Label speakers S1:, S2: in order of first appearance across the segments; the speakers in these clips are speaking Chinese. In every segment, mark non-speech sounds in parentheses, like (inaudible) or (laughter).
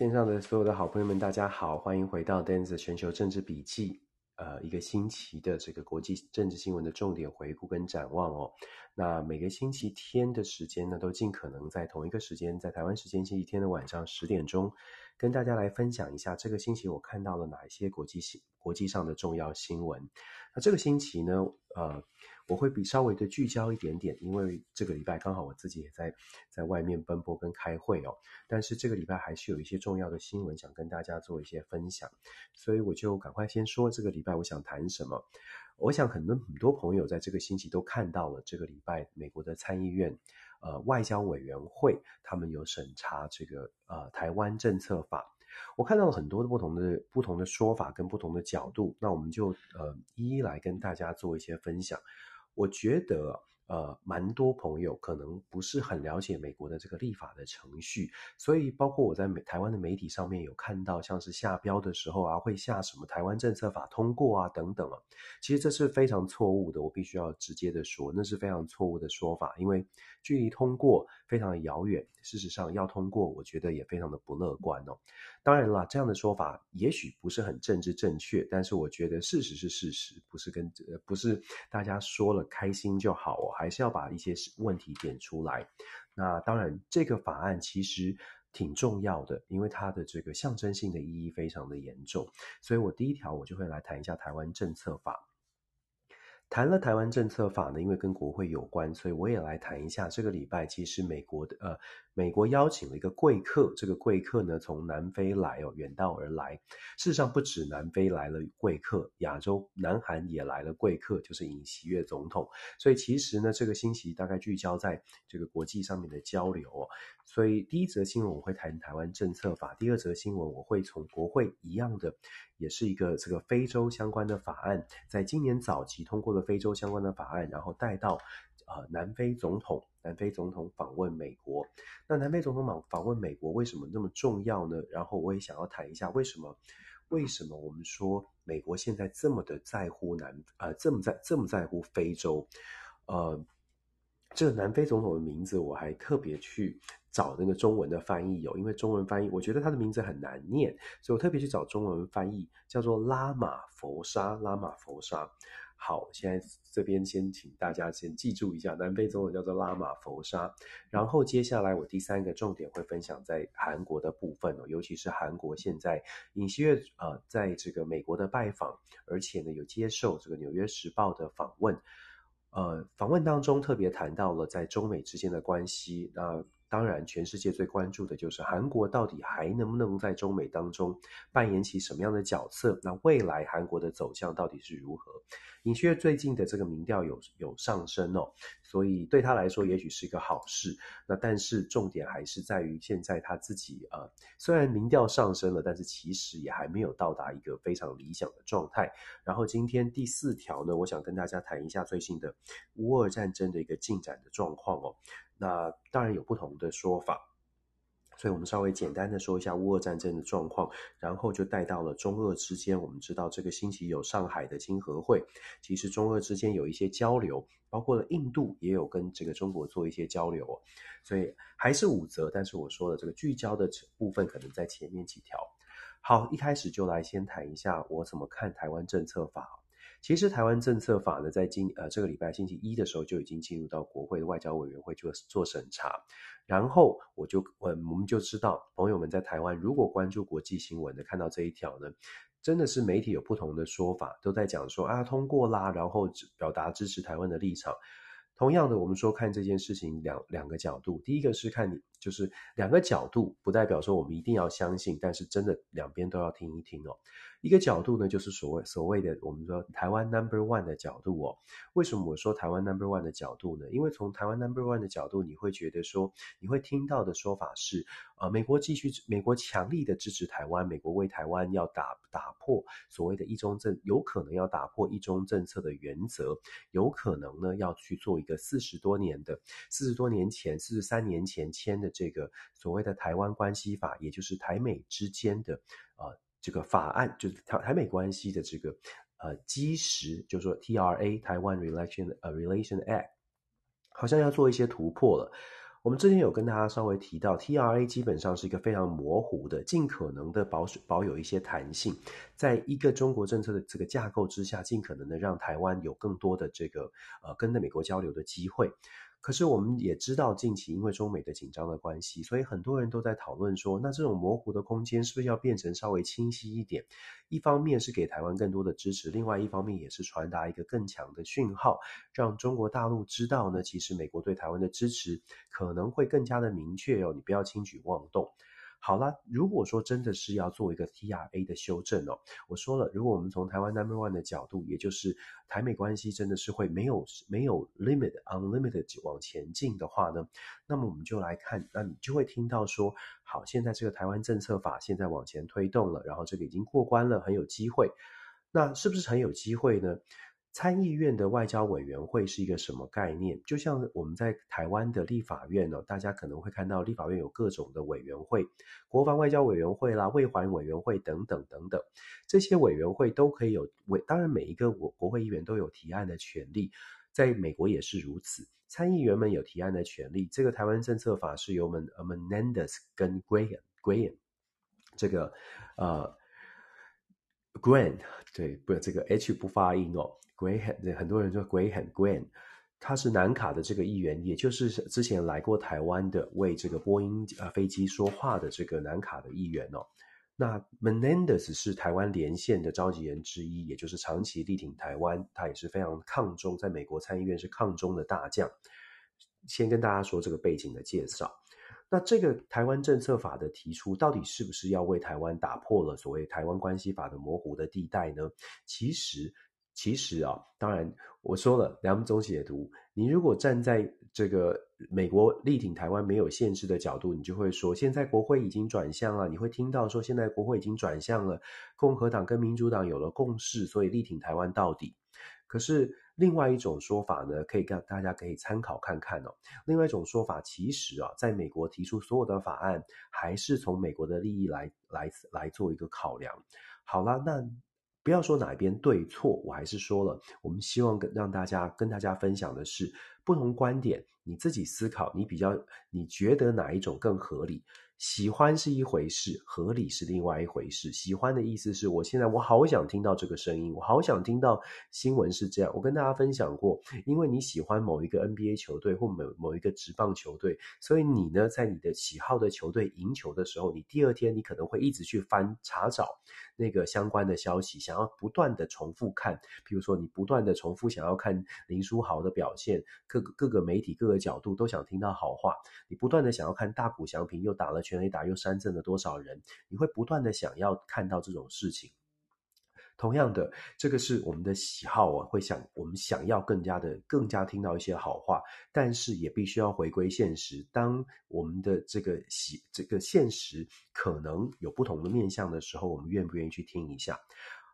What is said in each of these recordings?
S1: 线上的所有的好朋友们，大家好，欢迎回到 Dance 全球政治笔记，呃，一个星期的这个国际政治新闻的重点回顾跟展望哦。那每个星期天的时间呢，都尽可能在同一个时间，在台湾时间星期天的晚上十点钟，跟大家来分享一下这个星期我看到了哪一些国际新国际上的重要新闻。那这个星期呢，呃。我会比稍微的聚焦一点点，因为这个礼拜刚好我自己也在在外面奔波跟开会哦。但是这个礼拜还是有一些重要的新闻想跟大家做一些分享，所以我就赶快先说这个礼拜我想谈什么。我想很多很多朋友在这个星期都看到了，这个礼拜美国的参议院呃外交委员会他们有审查这个呃台湾政策法，我看到了很多的不同的不同的说法跟不同的角度，那我们就呃一一来跟大家做一些分享。我觉得。呃，蛮多朋友可能不是很了解美国的这个立法的程序，所以包括我在美台湾的媒体上面有看到，像是下标的时候啊，会下什么台湾政策法通过啊等等啊，其实这是非常错误的，我必须要直接的说，那是非常错误的说法，因为距离通过非常的遥远，事实上要通过，我觉得也非常的不乐观哦。当然啦，这样的说法也许不是很政治正确，但是我觉得事实是事实，不是跟呃不是大家说了开心就好我。还是要把一些问题点出来。那当然，这个法案其实挺重要的，因为它的这个象征性的意义非常的严重。所以我第一条我就会来谈一下台湾政策法。谈了台湾政策法呢，因为跟国会有关，所以我也来谈一下这个礼拜其实美国的呃。美国邀请了一个贵客，这个贵客呢从南非来哦，远道而来。事实上不止南非来了贵客，亚洲南韩也来了贵客，就是尹锡悦总统。所以其实呢，这个星期大概聚焦在这个国际上面的交流。所以第一则新闻我会谈台湾政策法，第二则新闻我会从国会一样的，也是一个这个非洲相关的法案，在今年早期通过了非洲相关的法案，然后带到。呃，南非总统，南非总统访问美国。那南非总统访访问美国为什么那么重要呢？然后我也想要谈一下为什么，为什么我们说美国现在这么的在乎南，呃，这么在这么在乎非洲？呃，这个南非总统的名字我还特别去找那个中文的翻译有，因为中文翻译我觉得他的名字很难念，所以我特别去找中文翻译，叫做拉玛福沙，拉玛福沙。好，现在这边先请大家先记住一下，南非总统叫做拉玛福沙。然后接下来我第三个重点会分享在韩国的部分哦，尤其是韩国现在尹锡悦呃在这个美国的拜访，而且呢有接受这个纽约时报的访问，呃访问当中特别谈到了在中美之间的关系，那。当然，全世界最关注的就是韩国到底还能不能在中美当中扮演起什么样的角色？那未来韩国的走向到底是如何？尹锡悦最近的这个民调有有上升哦，所以对他来说也许是一个好事。那但是重点还是在于现在他自己呃，虽然民调上升了，但是其实也还没有到达一个非常理想的状态。然后今天第四条呢，我想跟大家谈一下最近的乌俄战争的一个进展的状况哦。那当然有不同的说法，所以我们稍微简单的说一下乌俄战争的状况，然后就带到了中俄之间。我们知道这个星期有上海的金合会，其实中俄之间有一些交流，包括了印度也有跟这个中国做一些交流，所以还是五则。但是我说的这个聚焦的部分可能在前面几条。好，一开始就来先谈一下我怎么看台湾政策法。其实台湾政策法呢，在今呃这个礼拜星期一的时候就已经进入到国会的外交委员会做做审查，然后我就我我们就知道，朋友们在台湾如果关注国际新闻的，看到这一条呢，真的是媒体有不同的说法，都在讲说啊通过啦，然后表达支持台湾的立场。同样的，我们说看这件事情两两个角度，第一个是看你就是两个角度，不代表说我们一定要相信，但是真的两边都要听一听哦。一个角度呢，就是所谓所谓的我们说台湾 number one 的角度哦。为什么我说台湾 number one 的角度呢？因为从台湾 number one 的角度，你会觉得说，你会听到的说法是，呃，美国继续，美国强力的支持台湾，美国为台湾要打打破所谓的一中政，有可能要打破一中政策的原则，有可能呢要去做一个四十多年的，四十多年前，四十三年前签的这个所谓的台湾关系法，也就是台美之间的，呃。这个法案就是台台美关系的这个呃基石，就是说 TRA 台湾 Relation 呃 Relation Act，好像要做一些突破了。我们之前有跟大家稍微提到，TRA 基本上是一个非常模糊的，尽可能的保保有一些弹性，在一个中国政策的这个架构之下，尽可能的让台湾有更多的这个呃跟着美国交流的机会。可是我们也知道，近期因为中美的紧张的关系，所以很多人都在讨论说，那这种模糊的空间是不是要变成稍微清晰一点？一方面是给台湾更多的支持，另外一方面也是传达一个更强的讯号，让中国大陆知道呢，其实美国对台湾的支持可能会更加的明确哦，你不要轻举妄动。好了，如果说真的是要做一个 TRA 的修正哦，我说了，如果我们从台湾 Number One 的角度，也就是台美关系真的是会没有没有 limit unlimited 往前进的话呢，那么我们就来看，那你就会听到说，好，现在这个台湾政策法现在往前推动了，然后这个已经过关了，很有机会，那是不是很有机会呢？参议院的外交委员会是一个什么概念？就像我们在台湾的立法院呢，大家可能会看到立法院有各种的委员会，国防外交委员会啦、卫环委员会等等等等，这些委员会都可以有委，当然每一个国国会议员都有提案的权利，在美国也是如此，参议员们有提案的权利。这个台湾政策法是由我们 Menendez 跟 Graham Graham 这个呃 Graham 对，不，这个 H 不发音哦。Graham，很多人说 Graham Graham，他是南卡的这个议员，也就是之前来过台湾的，为这个波音啊飞机说话的这个南卡的议员哦。那 Menendez 是台湾连线的召集人之一，也就是长期力挺台湾，他也是非常抗中，在美国参议院是抗中的大将。先跟大家说这个背景的介绍。那这个台湾政策法的提出，到底是不是要为台湾打破了所谓台湾关系法的模糊的地带呢？其实。其实啊，当然我说了两种解读。你如果站在这个美国力挺台湾没有限制的角度，你就会说，现在国会已经转向了。你会听到说，现在国会已经转向了，共和党跟民主党有了共识，所以力挺台湾到底。可是另外一种说法呢，可以跟大家可以参考看看哦。另外一种说法，其实啊，在美国提出所有的法案，还是从美国的利益来来来做一个考量。好了，那。不要说哪一边对错，我还是说了，我们希望跟让大家跟大家分享的是不同观点，你自己思考，你比较你觉得哪一种更合理？喜欢是一回事，合理是另外一回事。喜欢的意思是我现在我好想听到这个声音，我好想听到新闻是这样。我跟大家分享过，因为你喜欢某一个 NBA 球队或某某一个职棒球队，所以你呢，在你的喜好的球队赢球的时候，你第二天你可能会一直去翻查找那个相关的消息，想要不断的重复看。比如说，你不断的重复想要看林书豪的表现，各个各个媒体各个角度都想听到好话，你不断的想要看大谷翔平又打了。全垒打又三振了多少人？你会不断的想要看到这种事情。同样的，这个是我们的喜好啊，会想我们想要更加的、更加听到一些好话，但是也必须要回归现实。当我们的这个喜、这个现实可能有不同的面向的时候，我们愿不愿意去听一下？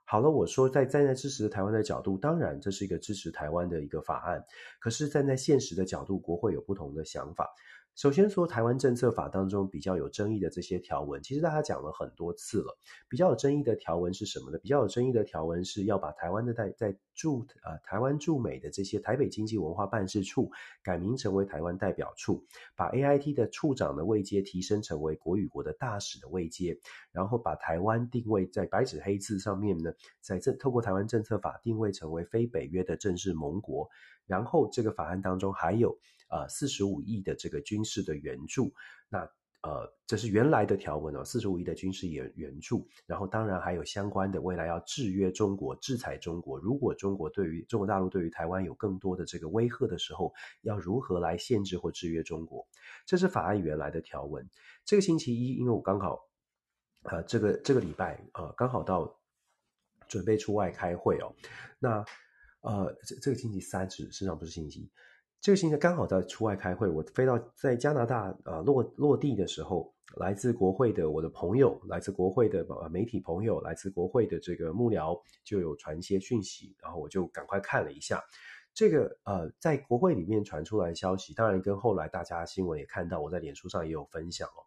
S1: 好了，我说在站在支持台湾的角度，当然这是一个支持台湾的一个法案。可是站在现实的角度，国会有不同的想法。首先说，台湾政策法当中比较有争议的这些条文，其实大家讲了很多次了。比较有争议的条文是什么呢？比较有争议的条文是要把台湾的在在驻啊、呃、台湾驻美的这些台北经济文化办事处改名成为台湾代表处，把 AIT 的处长的位阶提升成为国与国的大使的位阶，然后把台湾定位在白纸黑字上面呢，在这透过台湾政策法定位成为非北约的正式盟国。然后这个法案当中还有呃四十五亿的这个军事的援助，那呃这是原来的条文哦，四十五亿的军事援援助，然后当然还有相关的未来要制约中国、制裁中国，如果中国对于中国大陆对于台湾有更多的这个威吓的时候，要如何来限制或制约中国？这是法案原来的条文。这个星期一，因为我刚好呃这个这个礼拜呃刚好到准备出外开会哦，那。呃，这这个星期三是实际上不是星期一，这个星期刚好在出外开会，我飞到在加拿大呃落落地的时候，来自国会的我的朋友，来自国会的媒体朋友，来自国会的这个幕僚就有传一些讯息，然后我就赶快看了一下，这个呃在国会里面传出来的消息，当然跟后来大家新闻也看到，我在脸书上也有分享哦。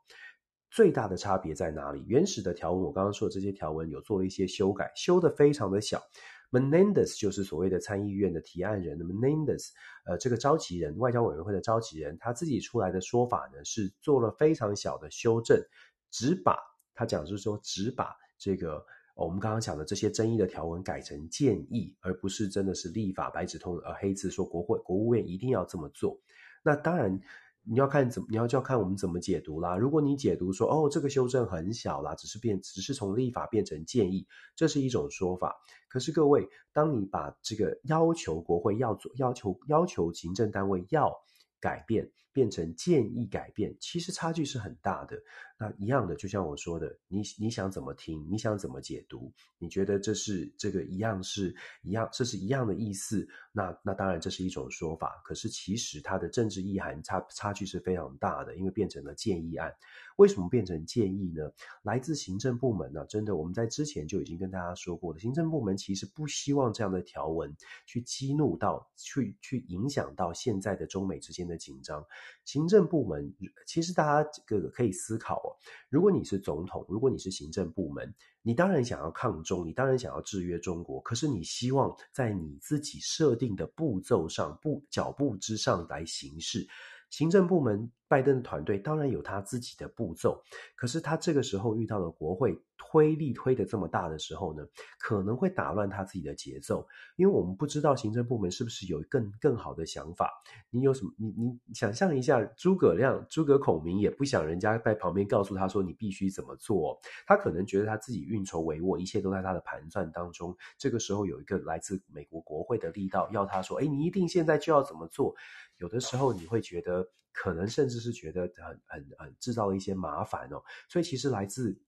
S1: 最大的差别在哪里？原始的条文我刚刚说的这些条文有做了一些修改，修得非常的小。Menendez 就是所谓的参议院的提案人。Menendez，呃，这个召集人，外交委员会的召集人，他自己出来的说法呢，是做了非常小的修正，只把他讲是说，只把这个、我们刚刚讲的这些争议的条文改成建议，而不是真的是立法白纸通呃黑字说国会国务院一定要这么做。那当然。你要看怎么，你要就要看我们怎么解读啦。如果你解读说，哦，这个修正很小啦，只是变，只是从立法变成建议，这是一种说法。可是各位，当你把这个要求国会要做，要求要求行政单位要改变，变成建议改变，其实差距是很大的。那一样的，就像我说的，你你想怎么听，你想怎么解读？你觉得这是这个一样是一样，这是一样的意思？那那当然这是一种说法。可是其实它的政治意涵差差距是非常大的，因为变成了建议案。为什么变成建议呢？来自行政部门呢、真的，我们在之前就已经跟大家说过了，行政部门其实不希望这样的条文去激怒到，去去影响到现在的中美之间的紧张。行政部门其实大家这个可以思考哦。如果你是总统，如果你是行政部门，你当然想要抗中，你当然想要制约中国。可是你希望在你自己设定的步骤上、步脚步之上来行事。行政部门拜登的团队当然有他自己的步骤，可是他这个时候遇到了国会推力推得这么大的时候呢，可能会打乱他自己的节奏，因为我们不知道行政部门是不是有更更好的想法。你有什么？你你想象一下，诸葛亮、诸葛孔明也不想人家在旁边告诉他说你必须怎么做，他可能觉得他自己运筹帷幄，一切都在他的盘算当中。这个时候有一个来自美国国会的力道要他说：“哎，你一定现在就要怎么做？”有的时候你会觉得。可能甚至是觉得很很很制造了一些麻烦哦，所以其实来自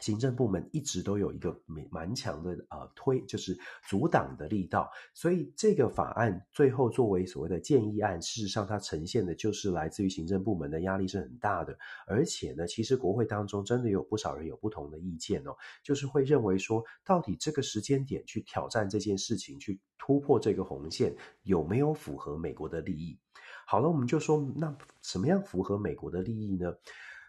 S1: 行政部门一直都有一个蛮蛮强的呃推，就是阻挡的力道。所以这个法案最后作为所谓的建议案，事实上它呈现的就是来自于行政部门的压力是很大的。而且呢，其实国会当中真的有不少人有不同的意见哦，就是会认为说，到底这个时间点去挑战这件事情，去突破这个红线，有没有符合美国的利益？好了，我们就说，那什么样符合美国的利益呢？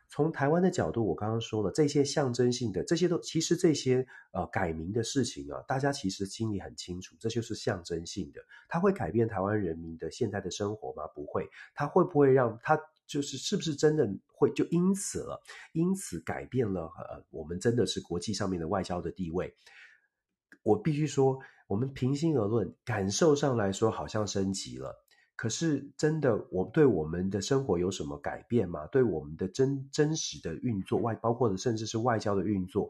S1: 从台湾的角度，我刚刚说了这些象征性的，这些都其实这些呃改名的事情啊，大家其实心里很清楚，这就是象征性的。它会改变台湾人民的现在的生活吗？不会。它会不会让它就是是不是真的会就因此了，因此改变了呃我们真的是国际上面的外交的地位？我必须说，我们平心而论，感受上来说好像升级了。可是，真的，我对我们的生活有什么改变吗？对我们的真真实的运作，外包括的甚至是外交的运作，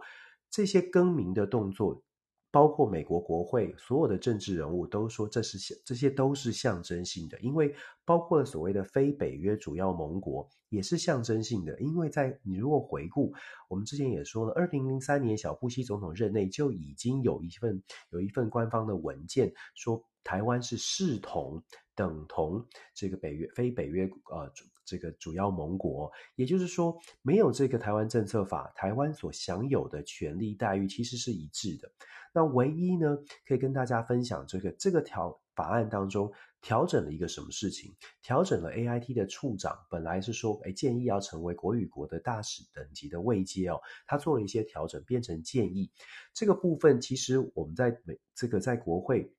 S1: 这些更名的动作，包括美国国会所有的政治人物都说这是这些都是象征性的，因为包括了所谓的非北约主要盟国也是象征性的，因为在你如果回顾，我们之前也说了，二零零三年小布希总统任内就已经有一份有一份官方的文件说台湾是视同。等同这个北约非北约呃这个主要盟国，也就是说，没有这个台湾政策法，台湾所享有的权利待遇其实是一致的。那唯一呢，可以跟大家分享这个这个条法案当中调整了一个什么事情？调整了 AIT 的处长本来是说，哎，建议要成为国与国的大使等级的位阶哦，他做了一些调整，变成建议。这个部分其实我们在美这个在国会。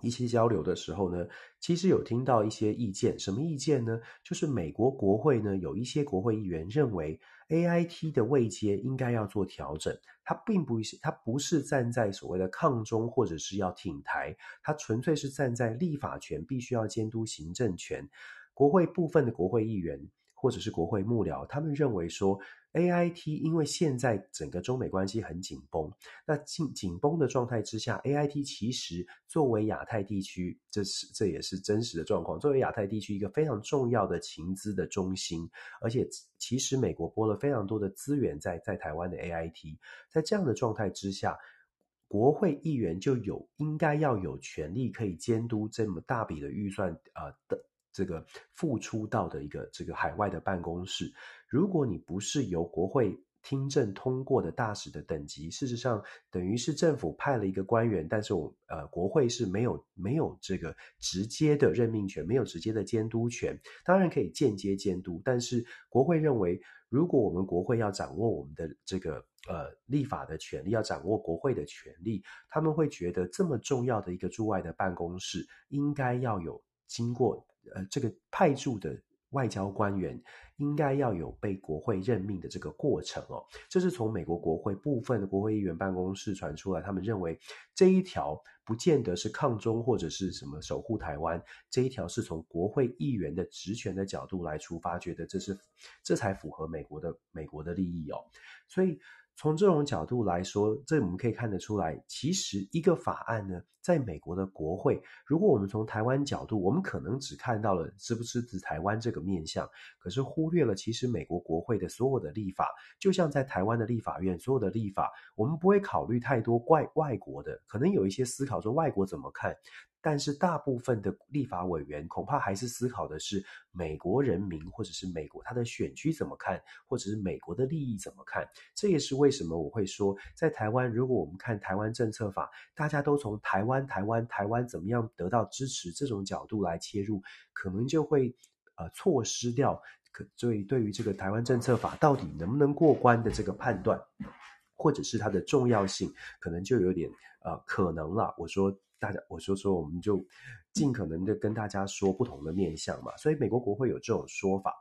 S1: 一些交流的时候呢，其实有听到一些意见，什么意见呢？就是美国国会呢，有一些国会议员认为，AIT 的位阶应该要做调整。他并不是，他不是站在所谓的抗中或者是要挺台，他纯粹是站在立法权必须要监督行政权。国会部分的国会议员或者是国会幕僚，他们认为说。AIT 因为现在整个中美关系很紧绷，那紧紧绷的状态之下，AIT 其实作为亚太地区，这是这也是真实的状况。作为亚太地区一个非常重要的情资的中心，而且其实美国拨了非常多的资源在在台湾的 AIT，在这样的状态之下，国会议员就有应该要有权利可以监督这么大笔的预算啊的。这个付出到的一个这个海外的办公室，如果你不是由国会听证通过的大使的等级，事实上等于是政府派了一个官员，但是我呃国会是没有没有这个直接的任命权，没有直接的监督权，当然可以间接监督，但是国会认为，如果我们国会要掌握我们的这个呃立法的权利，要掌握国会的权利，他们会觉得这么重要的一个驻外的办公室，应该要有经过呃这个派驻的。外交官员应该要有被国会任命的这个过程哦，这是从美国国会部分的国会议员办公室传出来，他们认为这一条不见得是抗中或者是什么守护台湾，这一条是从国会议员的职权的角度来出发，觉得这是这才符合美国的美国的利益哦，所以。从这种角度来说，这我们可以看得出来，其实一个法案呢，在美国的国会，如果我们从台湾角度，我们可能只看到了支不支持台湾这个面向，可是忽略了其实美国国会的所有的立法，就像在台湾的立法院所有的立法，我们不会考虑太多外外国的，可能有一些思考说外国怎么看。但是大部分的立法委员恐怕还是思考的是美国人民或者是美国他的选区怎么看，或者是美国的利益怎么看。这也是为什么我会说，在台湾，如果我们看台湾政策法，大家都从台湾、台湾、台湾怎么样得到支持这种角度来切入，可能就会呃错失掉可所以对于这个台湾政策法到底能不能过关的这个判断，或者是它的重要性，可能就有点呃可能了。我说。大家，我说说，我们就尽可能的跟大家说不同的面向嘛。所以美国国会有这种说法。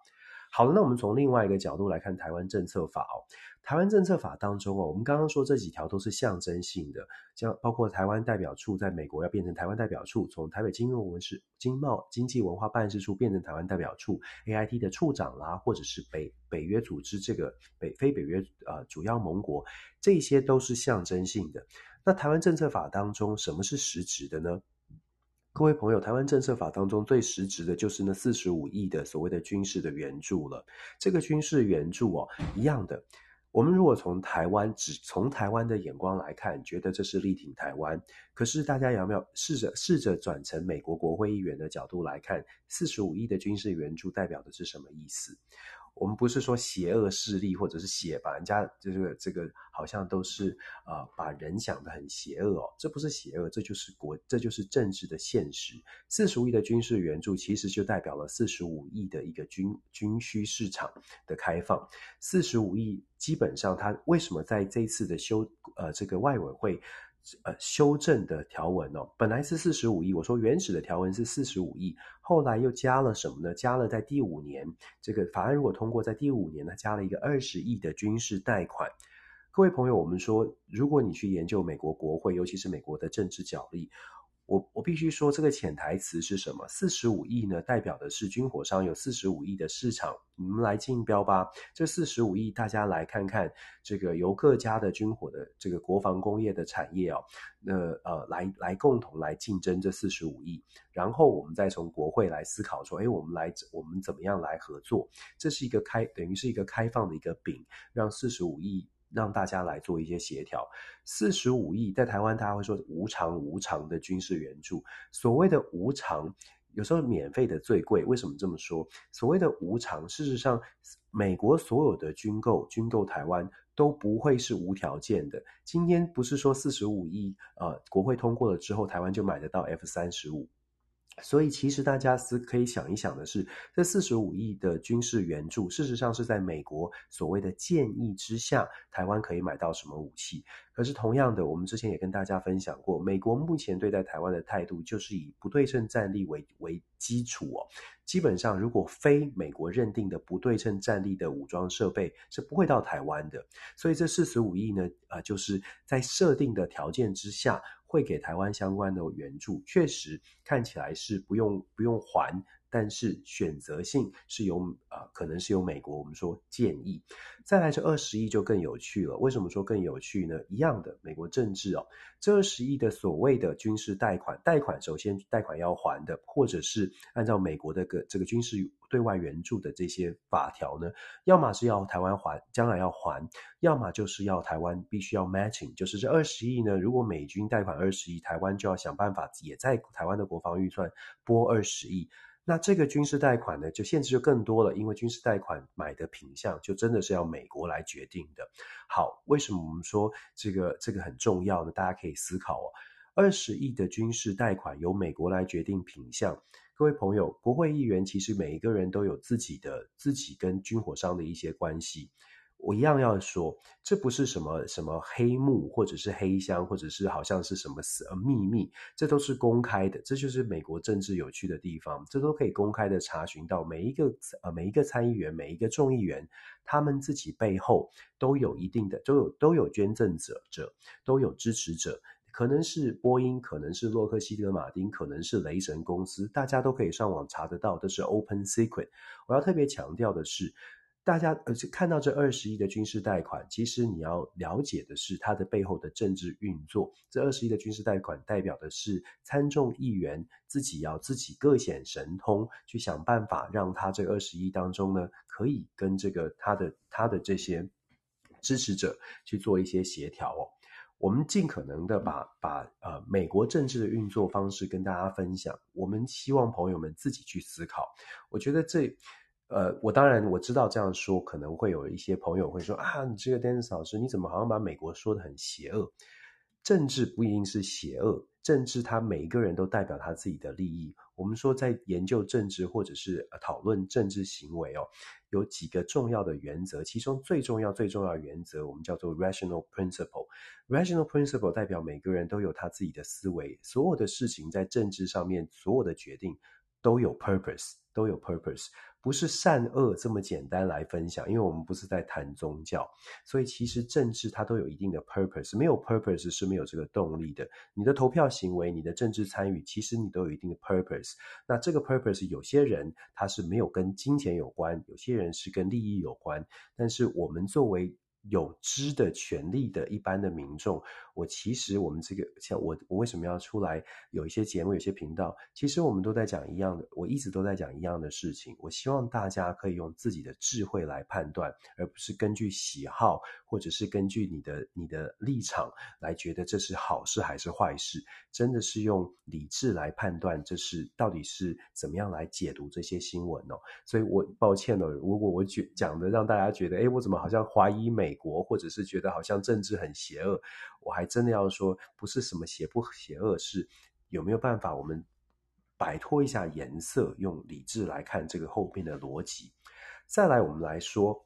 S1: 好了，那我们从另外一个角度来看台湾政策法哦。台湾政策法当中哦，我们刚刚说这几条都是象征性的，像包括台湾代表处在美国要变成台湾代表处，从台北经贸文事经贸经济文化办事处变成台湾代表处，AIT 的处长啦，或者是北北约组织这个北非北约呃主要盟国，这些都是象征性的。那台湾政策法当中，什么是实质的呢？各位朋友，台湾政策法当中最实质的就是那四十五亿的所谓的军事的援助了。这个军事援助哦，一样的。我们如果从台湾只从台湾的眼光来看，觉得这是力挺台湾。可是大家有没有试着试着转成美国国会议员的角度来看，四十五亿的军事援助代表的是什么意思？我们不是说邪恶势力，或者是邪把人家这个这个好像都是呃把人想得很邪恶哦，这不是邪恶，这就是国，这就是政治的现实。四十五亿的军事援助其实就代表了四十五亿的一个军军需市场的开放。四十五亿基本上，它为什么在这一次的修呃这个外委会？呃，修正的条文哦，本来是四十五亿，我说原始的条文是四十五亿，后来又加了什么呢？加了在第五年，这个法案如果通过，在第五年呢，加了一个二十亿的军事贷款。各位朋友，我们说，如果你去研究美国国会，尤其是美国的政治角力。我我必须说，这个潜台词是什么？四十五亿呢，代表的是军火商有四十五亿的市场，你们来竞标吧。这四十五亿，大家来看看这个由各家的军火的这个国防工业的产业哦，那呃来来共同来竞争这四十五亿，然后我们再从国会来思考说，哎，我们来我们怎么样来合作？这是一个开等于是一个开放的一个饼，让四十五亿。让大家来做一些协调，四十五亿在台湾，大家会说无偿无偿的军事援助。所谓的无偿，有时候免费的最贵。为什么这么说？所谓的无偿，事实上，美国所有的军购军购台湾都不会是无条件的。今天不是说四十五亿，呃，国会通过了之后，台湾就买得到 F 三十五。所以，其实大家是可以想一想的是，这四十五亿的军事援助，事实上是在美国所谓的建议之下，台湾可以买到什么武器？可是同样的，我们之前也跟大家分享过，美国目前对待台湾的态度就是以不对称战力为为基础哦。基本上，如果非美国认定的不对称战力的武装设备是不会到台湾的。所以这四十五亿呢，呃，就是在设定的条件之下。会给台湾相关的援助，确实看起来是不用不用还。但是选择性是由啊、可能是由美国我们说建议，再来这二十亿就更有趣了。为什么说更有趣呢？一样的美国政治哦，这二十亿的所谓的军事贷款，贷款首先贷款要还的，或者是按照美国的个这个军事对外援助的这些法条呢，要么是要台湾还，将来要还，要么就是要台湾必须要 matching，就是这二十亿呢，如果美军贷款二十亿，台湾就要想办法也在台湾的国防预算拨二十亿。那这个军事贷款呢，就限制就更多了，因为军事贷款买的品相就真的是要美国来决定的。好，为什么我们说这个这个很重要呢？大家可以思考哦，二十亿的军事贷款由美国来决定品相。各位朋友，国会议员其实每一个人都有自己的自己跟军火商的一些关系。我一样要说，这不是什么什么黑幕，或者是黑箱，或者是好像是什么呃秘密，这都是公开的。这就是美国政治有趣的地方，这都可以公开的查询到每一个呃每一个参议员、每一个众议员，他们自己背后都有一定的都有都有捐赠者者，都有支持者，可能是波音，可能是洛克希德马丁，可能是雷神公司，大家都可以上网查得到，这是 open secret。我要特别强调的是。大家呃，看到这二十亿的军事贷款，其实你要了解的是它的背后的政治运作。这二十亿的军事贷款代表的是参众议员自己要自己各显神通，去想办法让他这二十亿当中呢，可以跟这个他的他的这些支持者去做一些协调哦。我们尽可能的把把呃美国政治的运作方式跟大家分享，我们希望朋友们自己去思考。我觉得这。呃，我当然我知道这样说可能会有一些朋友会说啊，你这个 Dennis 老师，你怎么好像把美国说得很邪恶？政治不一定是邪恶，政治它每一个人都代表他自己的利益。我们说在研究政治或者是讨论政治行为哦，有几个重要的原则，其中最重要最重要的原则，我们叫做 rational principle。rational principle 代表每个人都有他自己的思维，所有的事情在政治上面，所有的决定都有 purpose，都有 purpose。不是善恶这么简单来分享，因为我们不是在谈宗教，所以其实政治它都有一定的 purpose，没有 purpose 是没有这个动力的。你的投票行为，你的政治参与，其实你都有一定的 purpose。那这个 purpose 有些人他是没有跟金钱有关，有些人是跟利益有关，但是我们作为有知的权利的一般的民众，我其实我们这个像我我为什么要出来有一些节目有些频道，其实我们都在讲一样的，我一直都在讲一样的事情。我希望大家可以用自己的智慧来判断，而不是根据喜好或者是根据你的你的立场来觉得这是好事还是坏事。真的是用理智来判断，这是到底是怎么样来解读这些新闻哦。所以我抱歉了，如果我觉讲的让大家觉得，诶，我怎么好像怀疑美。美国，或者是觉得好像政治很邪恶，我还真的要说，不是什么邪不邪恶，是有没有办法我们摆脱一下颜色，用理智来看这个后面的逻辑。再来，我们来说，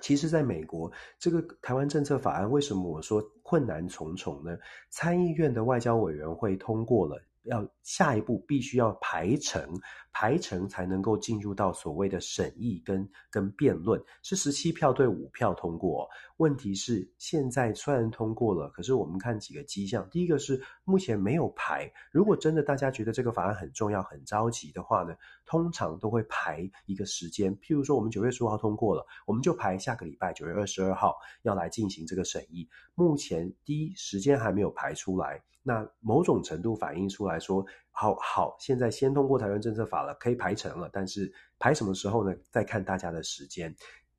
S1: 其实在美国这个台湾政策法案，为什么我说困难重重呢？参议院的外交委员会通过了。要下一步必须要排成，排成才能够进入到所谓的审议跟跟辩论，是十七票对五票通过。问题是现在虽然通过了，可是我们看几个迹象，第一个是目前没有排。如果真的大家觉得这个法案很重要、很着急的话呢，通常都会排一个时间。譬如说我们九月十五号通过了，我们就排下个礼拜九月二十二号要来进行这个审议。目前第一时间还没有排出来。那某种程度反映出来说，好好，现在先通过台湾政策法了，可以排成了，但是排什么时候呢？再看大家的时间，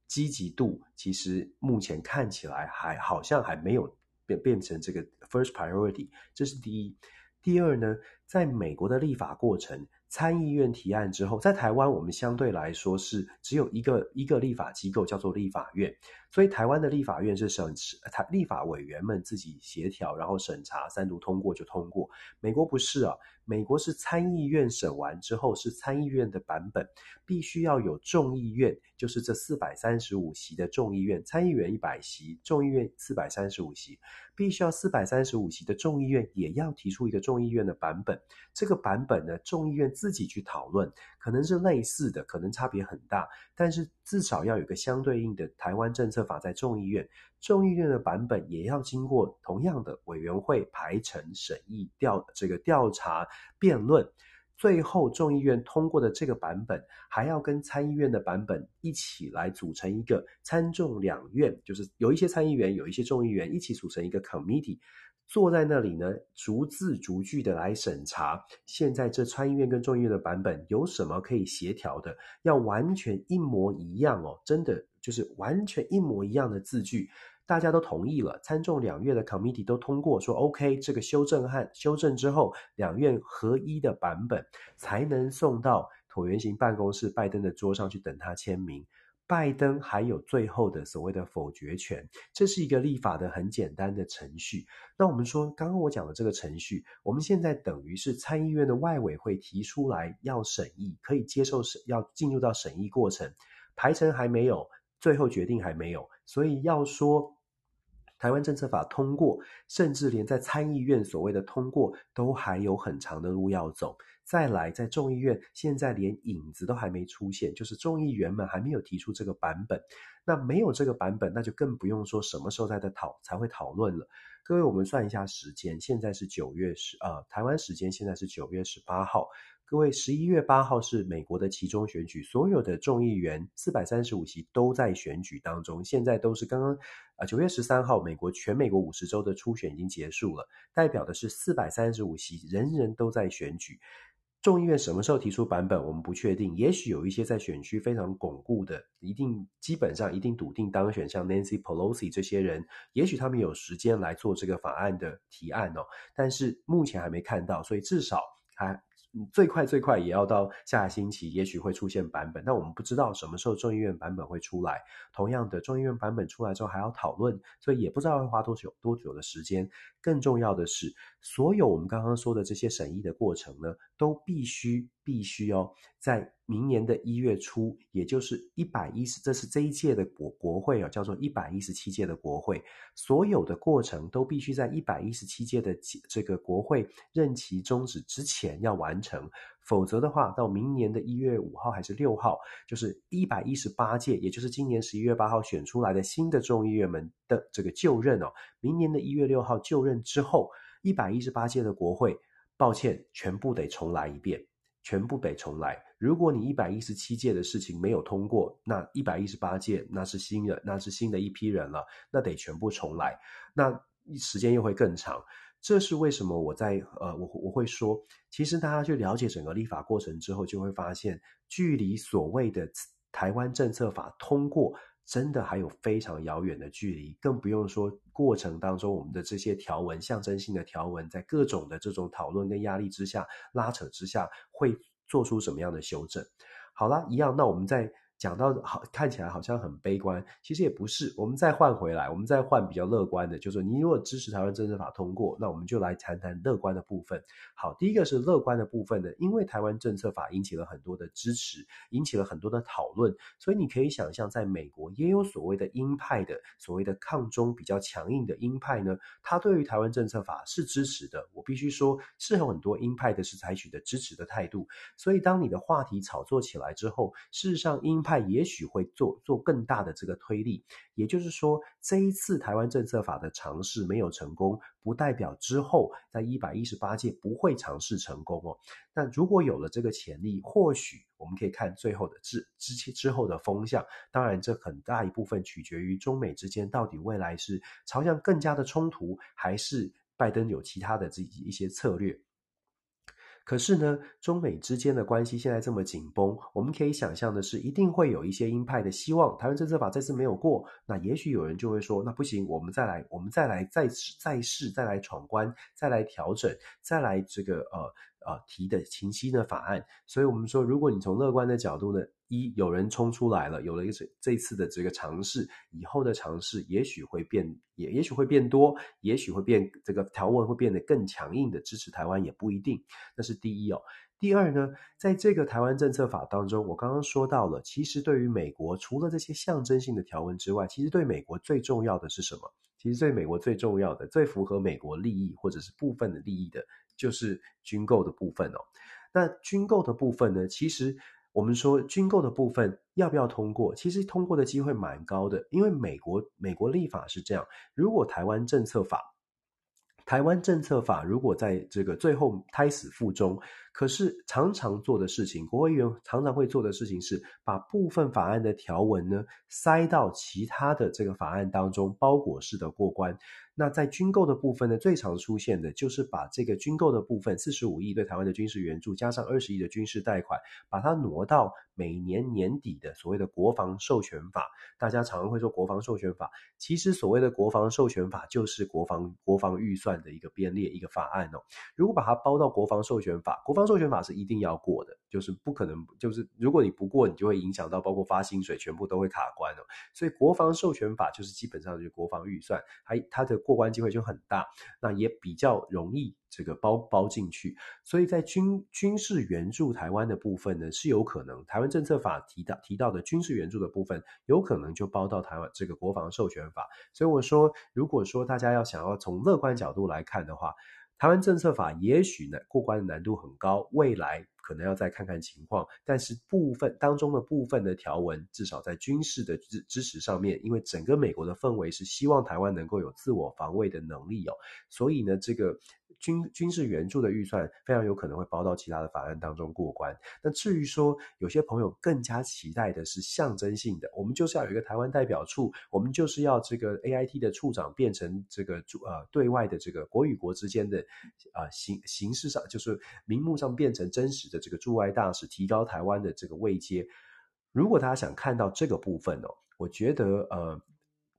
S1: 积极度其实目前看起来还好像还没有变变成这个 first priority，这是第一。第二呢，在美国的立法过程。参议院提案之后，在台湾我们相对来说是只有一个一个立法机构叫做立法院，所以台湾的立法院是审台立法委员们自己协调，然后审查三读通过就通过。美国不是啊，美国是参议院审完之后是参议院的版本，必须要有众议院，就是这四百三十五席的众议院，参议员一百席，众议院四百三十五席。必须要四百三十五席的众议院也要提出一个众议院的版本，这个版本呢，众议院自己去讨论，可能是类似的，可能差别很大，但是至少要有个相对应的台湾政策法在众议院，众议院的版本也要经过同样的委员会排程审议调这个调查辩论。最后，众议院通过的这个版本，还要跟参议院的版本一起来组成一个参众两院，就是有一些参议员，有一些众议员一起组成一个 committee，坐在那里呢，逐字逐句的来审查。现在这参议院跟众议院的版本有什么可以协调的？要完全一模一样哦，真的就是完全一模一样的字句。大家都同意了，参众两院的 committee 都通过说 OK，这个修正案修正之后，两院合一的版本才能送到椭圆形办公室拜登的桌上去等他签名。拜登还有最后的所谓的否决权，这是一个立法的很简单的程序。那我们说，刚刚我讲的这个程序，我们现在等于是参议院的外委会提出来要审议，可以接受审，要进入到审议过程，排程还没有。最后决定还没有，所以要说。台湾政策法通过，甚至连在参议院所谓的通过都还有很长的路要走。再来，在众议院现在连影子都还没出现，就是众议员们还没有提出这个版本。那没有这个版本，那就更不用说什么时候才在讨才会讨论了。各位，我们算一下时间，现在是九月十，呃，台湾时间现在是九月十八号。各位，十一月八号是美国的其中选举，所有的众议员四百三十五席都在选举当中。现在都是刚刚啊，九月十三号，美国全美国五十州的初选已经结束了，代表的是四百三十五席，人人都在选举。众议院什么时候提出版本，我们不确定。也许有一些在选区非常巩固的，一定基本上一定笃定当选，像 Nancy Pelosi 这些人，也许他们有时间来做这个法案的提案哦。但是目前还没看到，所以至少还。最快最快也要到下星期，也许会出现版本，但我们不知道什么时候众议院版本会出来。同样的，众议院版本出来之后还要讨论，所以也不知道会花多久多久的时间。更重要的是，所有我们刚刚说的这些审议的过程呢，都必须必须哦，在明年的一月初，也就是一百一十，这是这一届的国国会啊，叫做一百一十七届的国会，所有的过程都必须在一百一十七届的这个国会任期终止之前要完成，否则的话，到明年的一月五号还是六号，就是一百一十八届，也就是今年十一月八号选出来的新的众议员们的这个就任哦，明年的一月六号就任之后，一百一十八届的国会，抱歉，全部得重来一遍。全部得重来。如果你一百一十七届的事情没有通过，那一百一十八届那是新人，那是新的一批人了，那得全部重来。那时间又会更长。这是为什么？我在呃，我我会说，其实大家去了解整个立法过程之后，就会发现，距离所谓的台湾政策法通过，真的还有非常遥远的距离。更不用说过程当中我们的这些条文，象征性的条文，在各种的这种讨论跟压力之下、拉扯之下，会做出什么样的修正？好啦，一样，那我们在。讲到好，看起来好像很悲观，其实也不是。我们再换回来，我们再换比较乐观的，就是说，你如果支持台湾政策法通过，那我们就来谈谈乐观的部分。好，第一个是乐观的部分呢，因为台湾政策法引起了很多的支持，引起了很多的讨论，所以你可以想象，在美国也有所谓的鹰派的，所谓的抗中比较强硬的鹰派呢，他对于台湾政策法是支持的。我必须说，是有很多鹰派的是采取的支持的态度。所以，当你的话题炒作起来之后，事实上鹰。派也许会做做更大的这个推力，也就是说，这一次台湾政策法的尝试没有成功，不代表之后在一百一十八届不会尝试成功哦。那如果有了这个潜力，或许我们可以看最后的之之之后的风向。当然，这很大一部分取决于中美之间到底未来是朝向更加的冲突，还是拜登有其他的这一些策略。可是呢，中美之间的关系现在这么紧绷，我们可以想象的是，一定会有一些鹰派的希望台湾政策法这次没有过，那也许有人就会说，那不行，我们再来，我们再来，再再试，再来闯关，再来调整，再来这个呃。啊，提的清晰的法案，所以我们说，如果你从乐观的角度呢，一有人冲出来了，有了一次这次的这个尝试，以后的尝试也许会变，也也许会变多，也许会变这个条文会变得更强硬的支持台湾也不一定。那是第一哦。第二呢，在这个台湾政策法当中，我刚刚说到了，其实对于美国，除了这些象征性的条文之外，其实对美国最重要的是什么？其实对美国最重要的、最符合美国利益或者是部分的利益的。就是军购的部分哦，那军购的部分呢？其实我们说军购的部分要不要通过？其实通过的机会蛮高的，因为美国美国立法是这样：如果台湾政策法，台湾政策法如果在这个最后胎死腹中。可是常常做的事情，国会议员常常会做的事情是把部分法案的条文呢塞到其他的这个法案当中，包裹式的过关。那在军购的部分呢，最常出现的就是把这个军购的部分，四十五亿对台湾的军事援助，加上二十亿的军事贷款，把它挪到每年年底的所谓的国防授权法。大家常常会说国防授权法，其实所谓的国防授权法就是国防国防预算的一个编列一个法案哦。如果把它包到国防授权法，国防授权法是一定要过的，就是不可能，就是如果你不过，你就会影响到包括发薪水，全部都会卡关哦。所以国防授权法就是基本上就是国防预算，还它的过关机会就很大，那也比较容易这个包包进去。所以在军军事援助台湾的部分呢，是有可能台湾政策法提到提到的军事援助的部分，有可能就包到台湾这个国防授权法。所以我说，如果说大家要想要从乐观角度来看的话，台湾政策法也许呢过关的难度很高，未来可能要再看看情况。但是部分当中的部分的条文，至少在军事的支支持上面，因为整个美国的氛围是希望台湾能够有自我防卫的能力哦，所以呢这个。军军事援助的预算非常有可能会包到其他的法案当中过关。那至于说有些朋友更加期待的是象征性的，我们就是要有一个台湾代表处，我们就是要这个 AIT 的处长变成这个呃对外的这个国与国之间的啊、形形式上就是名目上变成真实的这个驻外大使，提高台湾的这个位阶。如果大家想看到这个部分哦，我觉得呃。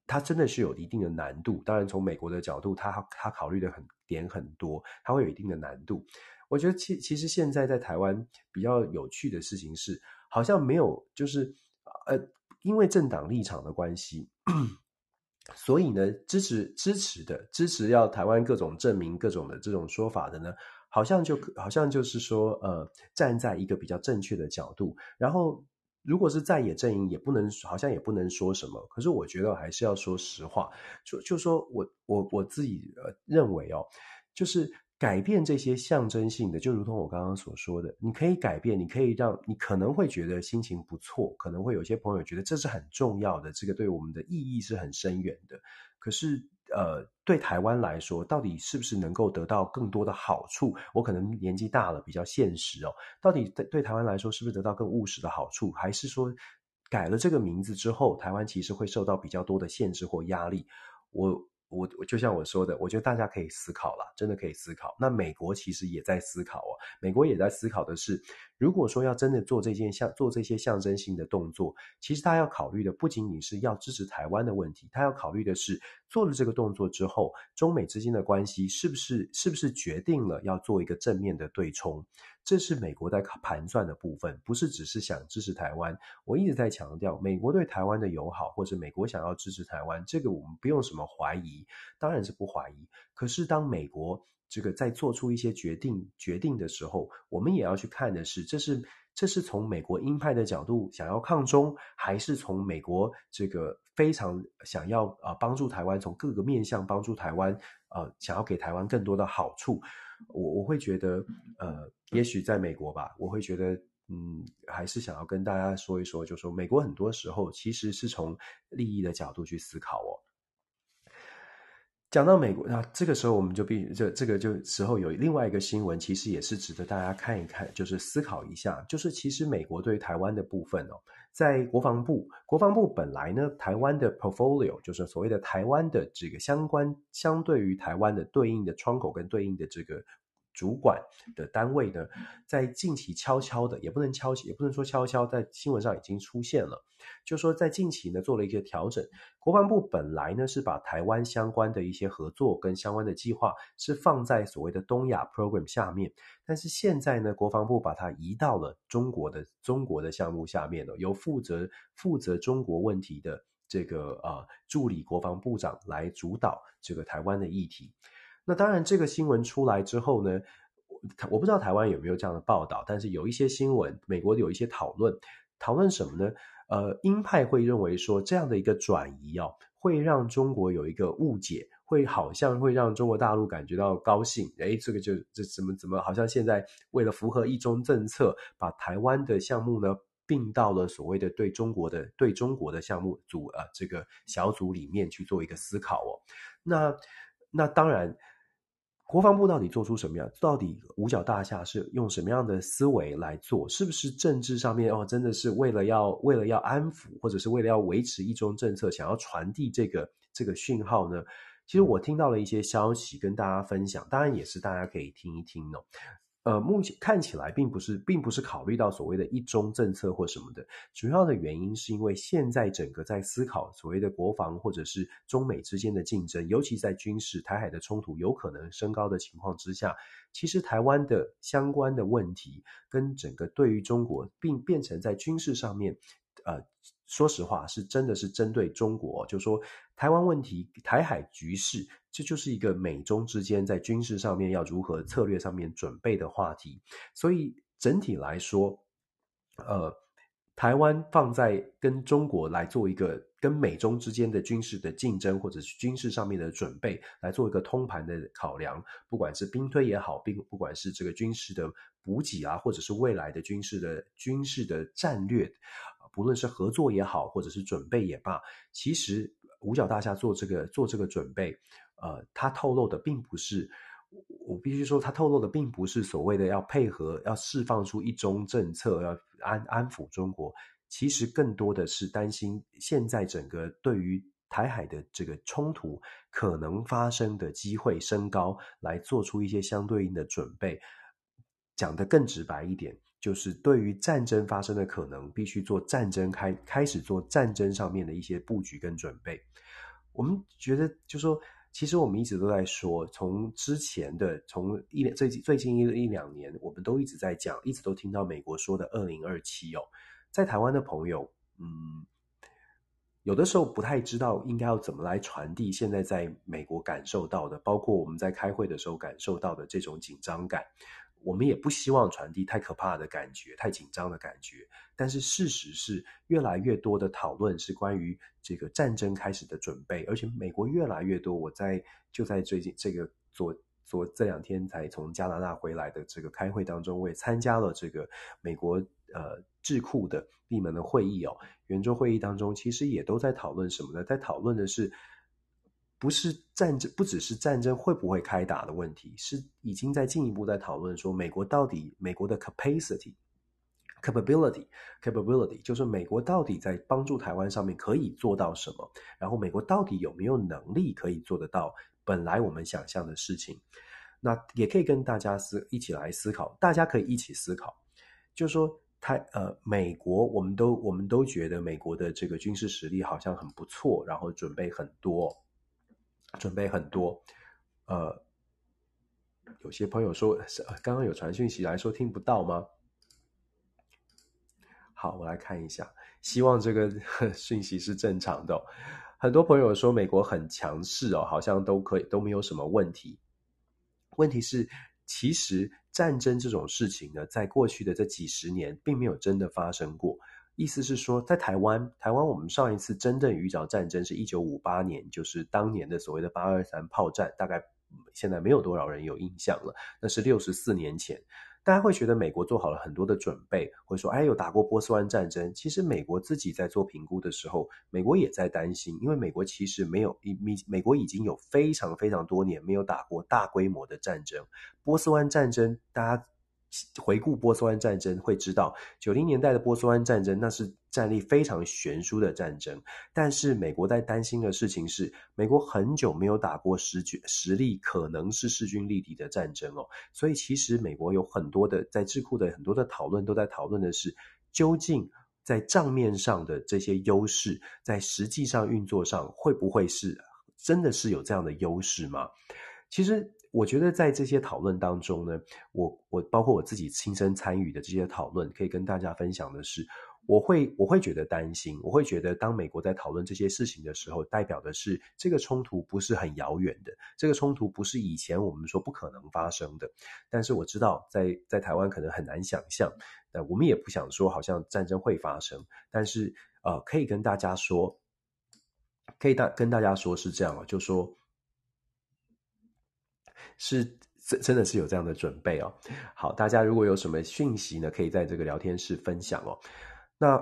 S1: 它真的是有一定的难度，当然从美国的角度，他他考虑的很点很多，它会有一定的难度。我觉得其其实现在在台湾比较有趣的事情是，好像没有就是呃，因为政党立场的关系，所以呢支持支持的支持要台湾各种证明各种的这种说法的呢，好像就好像就是说呃站在一个比较正确的角度，然后。如果是在野阵营，也不能好像也不能说什么。可是我觉得还是要说实话，就就说我我我自己呃认为哦，就是改变这些象征性的，就如同我刚刚所说的，你可以改变，你可以让你可能会觉得心情不错，可能会有些朋友觉得这是很重要的，这个对我们的意义是很深远的。可是。呃，对台湾来说，到底是不是能够得到更多的好处？我可能年纪大了，比较现实哦。到底对对台湾来说，是不是得到更务实的好处？还是说，改了这个名字之后，台湾其实会受到比较多的限制或压力？我。我我就像我说的，我觉得大家可以思考了，真的可以思考。那美国其实也在思考哦，美国也在思考的是，如果说要真的做这件象做这些象征性的动作，其实他要考虑的不仅仅是要支持台湾的问题，他要考虑的是做了这个动作之后，中美之间的关系是不是是不是决定了要做一个正面的对冲。这是美国在盘算的部分，不是只是想支持台湾。我一直在强调，美国对台湾的友好，或者美国想要支持台湾，这个我们不用什么怀疑，当然是不怀疑。可是当美国这个在做出一些决定决定的时候，我们也要去看的是，这是这是从美国鹰派的角度想要抗中，还是从美国这个非常想要啊帮助台湾，从各个面向帮助台湾，呃，想要给台湾更多的好处。我我会觉得，呃，也许在美国吧，我会觉得，嗯，还是想要跟大家说一说，就说美国很多时候其实是从利益的角度去思考哦。讲到美国，那这个时候我们就必须这这个就时候有另外一个新闻，其实也是值得大家看一看，就是思考一下，就是其实美国对台湾的部分哦，在国防部，国防部本来呢，台湾的 portfolio 就是所谓的台湾的这个相关，相对于台湾的对应的窗口跟对应的这个。主管的单位呢，在近期悄悄的，也不能悄，也不能说悄悄，在新闻上已经出现了。就说在近期呢，做了一个调整。国防部本来呢是把台湾相关的一些合作跟相关的计划是放在所谓的东亚 program 下面，但是现在呢，国防部把它移到了中国的中国的项目下面了，由负责负责中国问题的这个呃助理国防部长来主导这个台湾的议题。那当然，这个新闻出来之后呢，我不知道台湾有没有这样的报道，但是有一些新闻，美国有一些讨论，讨论什么呢？呃，鹰派会认为说，这样的一个转移哦，会让中国有一个误解，会好像会让中国大陆感觉到高兴，诶，这个就这怎么怎么，好像现在为了符合一中政策，把台湾的项目呢并到了所谓的对中国的对中国的项目组呃这个小组里面去做一个思考哦，那那当然。国防部到底做出什么样？到底五角大厦是用什么样的思维来做？是不是政治上面哦，真的是为了要为了要安抚，或者是为了要维持一中政策，想要传递这个这个讯号呢？其实我听到了一些消息跟大家分享，当然也是大家可以听一听哦。呃，目前看起来并不是，并不是考虑到所谓的一中政策或什么的，主要的原因是因为现在整个在思考所谓的国防或者是中美之间的竞争，尤其在军事、台海的冲突有可能升高的情况之下，其实台湾的相关的问题跟整个对于中国，并变成在军事上面，呃，说实话是真的是针对中国，就说台湾问题、台海局势，这就是一个美中之间在军事上面要如何策略上面准备的话题。所以整体来说，呃，台湾放在跟中国来做一个跟美中之间的军事的竞争，或者是军事上面的准备，来做一个通盘的考量。不管是兵推也好，并不管是这个军事的补给啊，或者是未来的军事的军事的战略，不论是合作也好，或者是准备也罢，其实五角大厦做这个做这个准备，呃，他透露的并不是。我必须说，他透露的并不是所谓的要配合、要释放出一中政策、要安安抚中国，其实更多的是担心现在整个对于台海的这个冲突可能发生的机会升高，来做出一些相对应的准备。讲得更直白一点，就是对于战争发生的可能，必须做战争开开始做战争上面的一些布局跟准备。我们觉得，就是说。其实我们一直都在说，从之前的从一最近最近一一两年，我们都一直在讲，一直都听到美国说的二零二七哦，在台湾的朋友，嗯，有的时候不太知道应该要怎么来传递现在在美国感受到的，包括我们在开会的时候感受到的这种紧张感。我们也不希望传递太可怕的感觉，太紧张的感觉。但是事实是，越来越多的讨论是关于这个战争开始的准备，而且美国越来越多。我在就在最近这个昨昨这两天才从加拿大回来的这个开会当中，我也参加了这个美国呃智库的闭门的会议哦。圆桌会议当中，其实也都在讨论什么呢？在讨论的是。不是战争，不只是战争会不会开打的问题，是已经在进一步在讨论说，美国到底美国的 capacity、capability、capability，就是美国到底在帮助台湾上面可以做到什么，然后美国到底有没有能力可以做得到本来我们想象的事情。那也可以跟大家思一起来思考，大家可以一起思考，就是说台呃美国，我们都我们都觉得美国的这个军事实力好像很不错，然后准备很多。准备很多，呃，有些朋友说，刚刚有传讯息来说听不到吗？好，我来看一下，希望这个 (laughs) 讯息是正常的。很多朋友说美国很强势哦，好像都可以，都没有什么问题。问题是，其实战争这种事情呢，在过去的这几十年，并没有真的发生过。意思是说，在台湾，台湾我们上一次真正遇着战争是一九五八年，就是当年的所谓的八二三炮战，大概现在没有多少人有印象了。那是六十四年前，大家会觉得美国做好了很多的准备，会说，哎，有打过波斯湾战争。其实美国自己在做评估的时候，美国也在担心，因为美国其实没有，美美国已经有非常非常多年没有打过大规模的战争。波斯湾战争，大家。回顾波斯湾战争，会知道九零年代的波斯湾战争，那是战力非常悬殊的战争。但是美国在担心的事情是，美国很久没有打过实军实力可能是势均力敌的战争哦。所以其实美国有很多的在智库的很多的讨论都在讨论的是，究竟在账面上的这些优势，在实际上运作上会不会是真的是有这样的优势吗？其实。我觉得在这些讨论当中呢，我我包括我自己亲身参与的这些讨论，可以跟大家分享的是，我会我会觉得担心，我会觉得当美国在讨论这些事情的时候，代表的是这个冲突不是很遥远的，这个冲突不是以前我们说不可能发生的。但是我知道在在台湾可能很难想象，那我们也不想说好像战争会发生，但是呃，可以跟大家说，可以大跟大家说是这样啊，就说。是真真的是有这样的准备哦。好，大家如果有什么讯息呢，可以在这个聊天室分享哦。那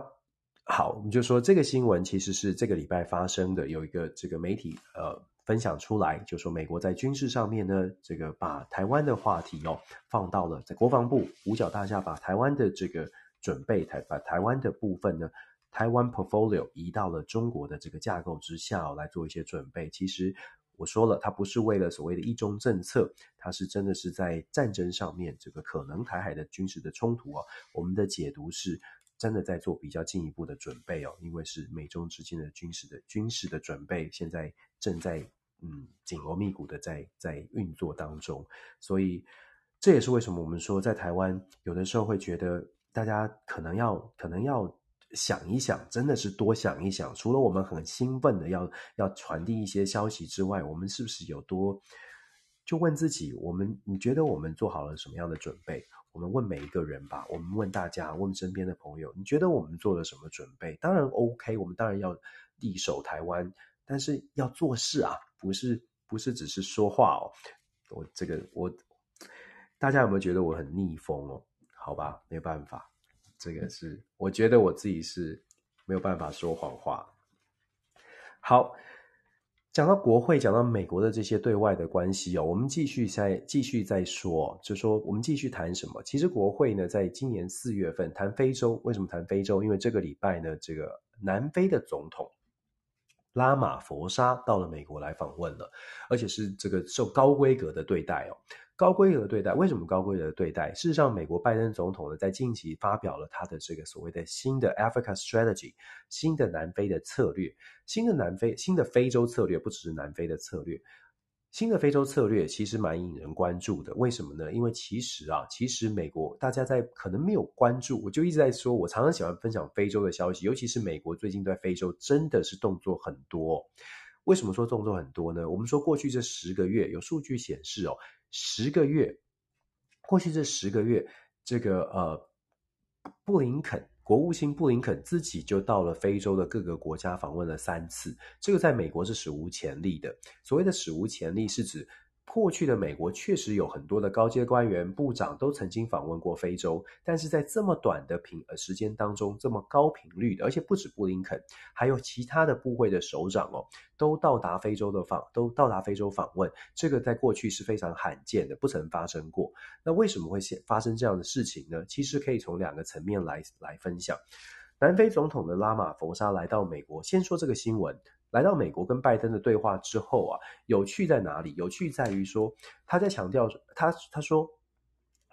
S1: 好，我们就说这个新闻其实是这个礼拜发生的，有一个这个媒体呃分享出来，就说美国在军事上面呢，这个把台湾的话题哦放到了在国防部五角大厦，把台湾的这个准备台把台湾的部分呢，台湾 portfolio 移到了中国的这个架构之下，来做一些准备。其实。我说了，他不是为了所谓的一中政策，他是真的是在战争上面，这个可能台海的军事的冲突啊，我们的解读是真的在做比较进一步的准备哦，因为是美中之间的军事的军事的准备，现在正在嗯紧锣密鼓的在在运作当中，所以这也是为什么我们说在台湾有的时候会觉得大家可能要可能要想一想，真的是多想一想。除了我们很兴奋的要要传递一些消息之外，我们是不是有多？就问自己，我们你觉得我们做好了什么样的准备？我们问每一个人吧，我们问大家，问身边的朋友，你觉得我们做了什么准备？当然 OK，我们当然要力守台湾，但是要做事啊，不是不是只是说话哦。我这个我，大家有没有觉得我很逆风哦？好吧，没办法，这个是我觉得我自己是没有办法说谎话。好。讲到国会，讲到美国的这些对外的关系哦，我们继续再继续再说，就说我们继续谈什么？其实国会呢，在今年四月份谈非洲，为什么谈非洲？因为这个礼拜呢，这个南非的总统拉玛佛沙到了美国来访问了，而且是这个受高规格的对待哦。高规格的对待，为什么高规格的对待？事实上，美国拜登总统呢，在近期发表了他的这个所谓的新的 Africa Strategy，新的南非的策略，新的南非，新的非洲策略，不只是南非的策略，新的非洲策略其实蛮引人关注的。为什么呢？因为其实啊，其实美国大家在可能没有关注，我就一直在说，我常常喜欢分享非洲的消息，尤其是美国最近在非洲真的是动作很多。为什么说动作很多呢？我们说过去这十个月有数据显示哦。十个月，过去这十个月，这个呃，布林肯国务卿布林肯自己就到了非洲的各个国家访问了三次，这个在美国是史无前例的。所谓的史无前例，是指。过去的美国确实有很多的高阶官员、部长都曾经访问过非洲，但是在这么短的频呃时间当中，这么高频率的，而且不止布林肯，还有其他的部会的首长哦，都到达非洲的访，都到达非洲访问，这个在过去是非常罕见的，不曾发生过。那为什么会现发生这样的事情呢？其实可以从两个层面来来分享。南非总统的拉玛佛沙来到美国，先说这个新闻。来到美国跟拜登的对话之后啊，有趣在哪里？有趣在于说，他在强调他他说，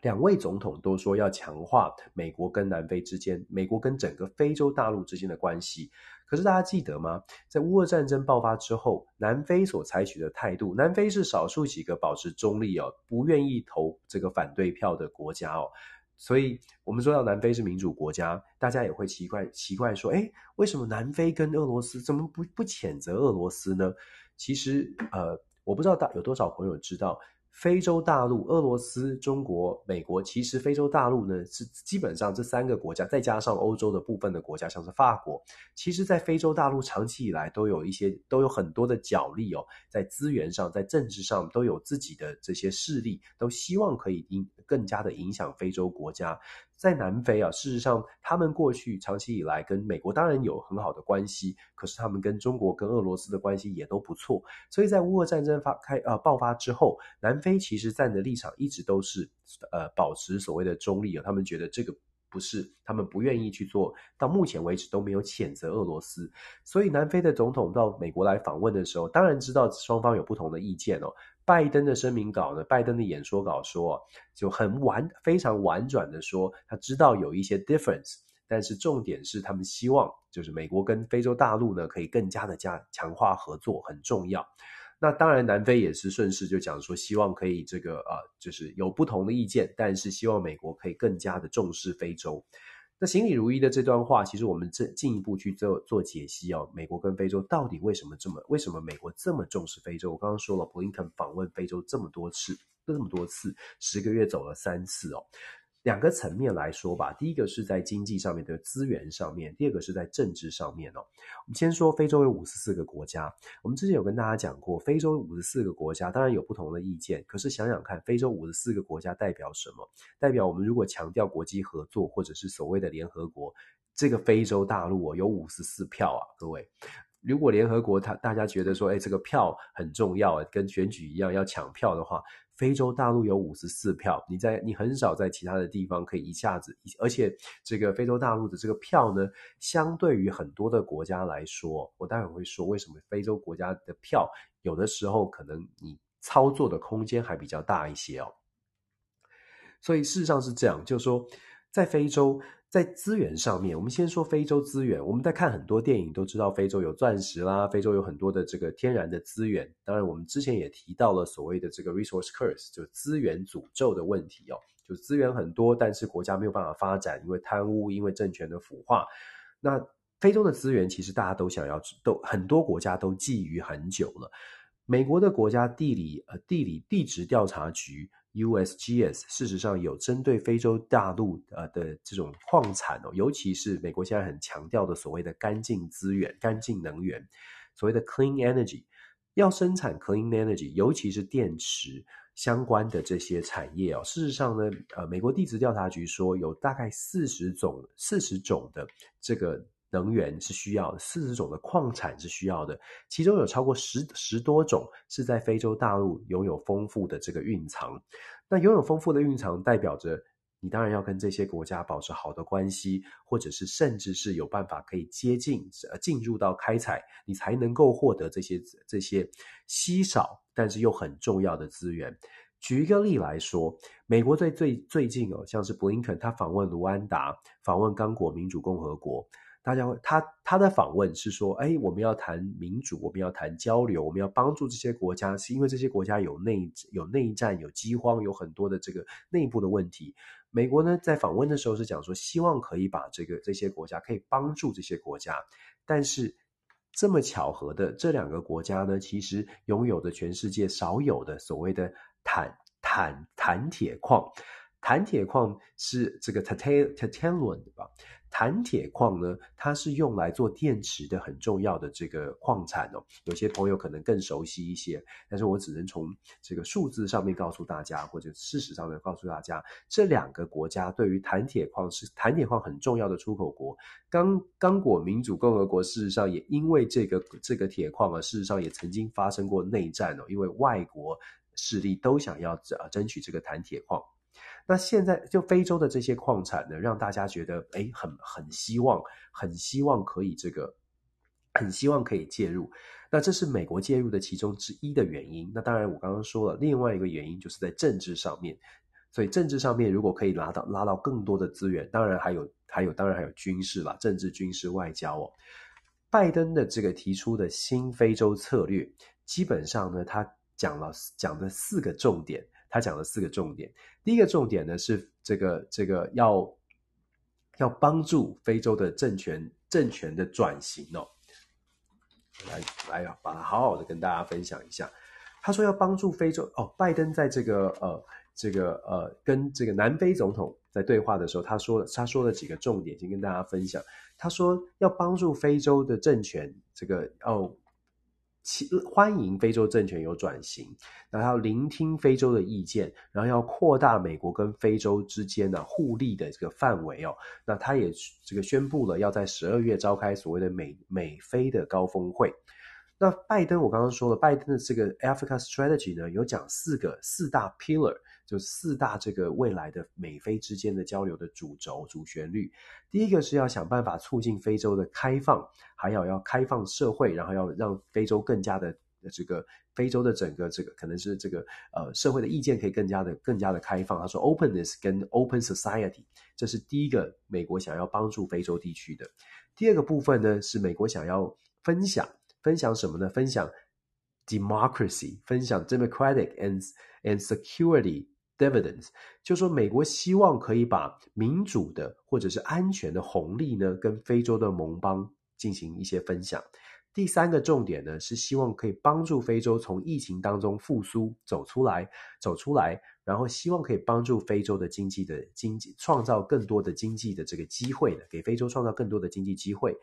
S1: 两位总统都说要强化美国跟南非之间，美国跟整个非洲大陆之间的关系。可是大家记得吗？在乌俄战争爆发之后，南非所采取的态度，南非是少数几个保持中立哦，不愿意投这个反对票的国家哦。所以，我们说到南非是民主国家，大家也会奇怪奇怪说，哎，为什么南非跟俄罗斯怎么不不谴责俄罗斯呢？其实，呃，我不知道大有多少朋友知道。非洲大陆、俄罗斯、中国、美国，其实非洲大陆呢是基本上这三个国家，再加上欧洲的部分的国家，像是法国，其实，在非洲大陆长期以来都有一些都有很多的角力哦，在资源上、在政治上都有自己的这些势力，都希望可以影更加的影响非洲国家。在南非啊，事实上，他们过去长期以来跟美国当然有很好的关系，可是他们跟中国、跟俄罗斯的关系也都不错。所以在乌俄战争发开呃爆发之后，南非其实站的立场一直都是呃保持所谓的中立啊，他们觉得这个不是，他们不愿意去做，到目前为止都没有谴责俄罗斯。所以南非的总统到美国来访问的时候，当然知道双方有不同的意见哦。拜登的声明稿呢？拜登的演说稿说，就很婉，非常婉转的说，他知道有一些 difference，但是重点是他们希望，就是美国跟非洲大陆呢，可以更加的加强化合作，很重要。那当然，南非也是顺势就讲说，希望可以这个呃，就是有不同的意见，但是希望美国可以更加的重视非洲。那行礼如一的这段话，其实我们这进一步去做做解析哦。美国跟非洲到底为什么这么？为什么美国这么重视非洲？我刚刚说了，布林肯访问非洲这么多次，这么多次，十个月走了三次哦。两个层面来说吧，第一个是在经济上面的资源上面，第二个是在政治上面哦。我们先说非洲有五十四个国家，我们之前有跟大家讲过，非洲五十四个国家当然有不同的意见，可是想想看，非洲五十四个国家代表什么？代表我们如果强调国际合作，或者是所谓的联合国，这个非洲大陆哦有五十四票啊，各位。如果联合国他大家觉得说，哎，这个票很重要，跟选举一样要抢票的话，非洲大陆有五十四票，你在你很少在其他的地方可以一下子，而且这个非洲大陆的这个票呢，相对于很多的国家来说，我待会会说为什么非洲国家的票有的时候可能你操作的空间还比较大一些哦。所以事实上是这样，就是说在非洲。在资源上面，我们先说非洲资源。我们在看很多电影都知道，非洲有钻石啦，非洲有很多的这个天然的资源。当然，我们之前也提到了所谓的这个 resource curse，就资源诅咒的问题哦，就资源很多，但是国家没有办法发展，因为贪污，因为政权的腐化。那非洲的资源其实大家都想要，都很多国家都觊觎很久了。美国的国家地理呃地理地质调查局 USGS 事实上有针对非洲大陆呃的这种矿产哦，尤其是美国现在很强调的所谓的干净资源、干净能源，所谓的 clean energy，要生产 clean energy，尤其是电池相关的这些产业哦。事实上呢，呃，美国地质调查局说有大概四十种四十种的这个。能源是需要的，四十种的矿产是需要的，其中有超过十十多种是在非洲大陆拥有丰富的这个蕴藏。那拥有丰富的蕴藏，代表着你当然要跟这些国家保持好的关系，或者是甚至是有办法可以接近呃进入到开采，你才能够获得这些这些稀少但是又很重要的资源。举一个例来说，美国最最最近哦，像是布林肯他访问卢安达，访问刚果民主共和国。大家会，他他的访问是说，哎，我们要谈民主，我们要谈交流，我们要帮助这些国家，是因为这些国家有内有内战、有饥荒，有很多的这个内部的问题。美国呢，在访问的时候是讲说，希望可以把这个这些国家可以帮助这些国家，但是这么巧合的，这两个国家呢，其实拥有着全世界少有的所谓的坦坦坦铁矿，碳铁矿是这个 tantalum 的吧？钛铁矿呢，它是用来做电池的很重要的这个矿产哦。有些朋友可能更熟悉一些，但是我只能从这个数字上面告诉大家，或者事实上面告诉大家，这两个国家对于钛铁矿是钛铁矿很重要的出口国。刚刚果民主共和国事实上也因为这个这个铁矿啊，事实上也曾经发生过内战哦，因为外国势力都想要呃争取这个钛铁矿。那现在就非洲的这些矿产呢，让大家觉得哎，很很希望，很希望可以这个，很希望可以介入。那这是美国介入的其中之一的原因。那当然，我刚刚说了另外一个原因，就是在政治上面。所以政治上面如果可以拿到拉到更多的资源，当然还有还有当然还有军事啦，政治、军事、外交哦。拜登的这个提出的新非洲策略，基本上呢，他讲了讲的四个重点。他讲了四个重点，第一个重点呢是这个这个要要帮助非洲的政权政权的转型哦，来来啊，把它好好的跟大家分享一下。他说要帮助非洲哦，拜登在这个呃这个呃跟这个南非总统在对话的时候，他说他说了几个重点，先跟大家分享。他说要帮助非洲的政权这个哦。欢迎非洲政权有转型，然后要聆听非洲的意见，然后要扩大美国跟非洲之间的互利的这个范围哦。那他也这个宣布了要在十二月召开所谓的美美非的高峰会。那拜登我刚刚说了，拜登的这个 Africa Strategy 呢，有讲四个四大 pillar。就四大这个未来的美非之间的交流的主轴、主旋律，第一个是要想办法促进非洲的开放，还有要开放社会，然后要让非洲更加的这个非洲的整个这个可能是这个呃社会的意见可以更加的更加的开放。他说 openness 跟 open society，这是第一个美国想要帮助非洲地区的。第二个部分呢，是美国想要分享分享什么呢？分享 democracy，分享 democratic and and security。Dividends，就说美国希望可以把民主的或者是安全的红利呢，跟非洲的盟邦进行一些分享。第三个重点呢，是希望可以帮助非洲从疫情当中复苏走出来，走出来，然后希望可以帮助非洲的经济的经济创造更多的经济的这个机会的，给非洲创造更多的经济机会。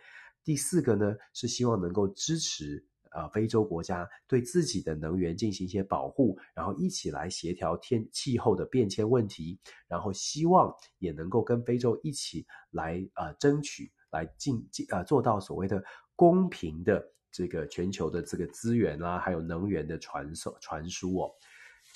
S1: 第四个呢，是希望能够支持。啊，非洲国家对自己的能源进行一些保护，然后一起来协调天气候的变迁问题，然后希望也能够跟非洲一起来啊争取来进进啊做到所谓的公平的这个全球的这个资源啊，还有能源的传授传输哦。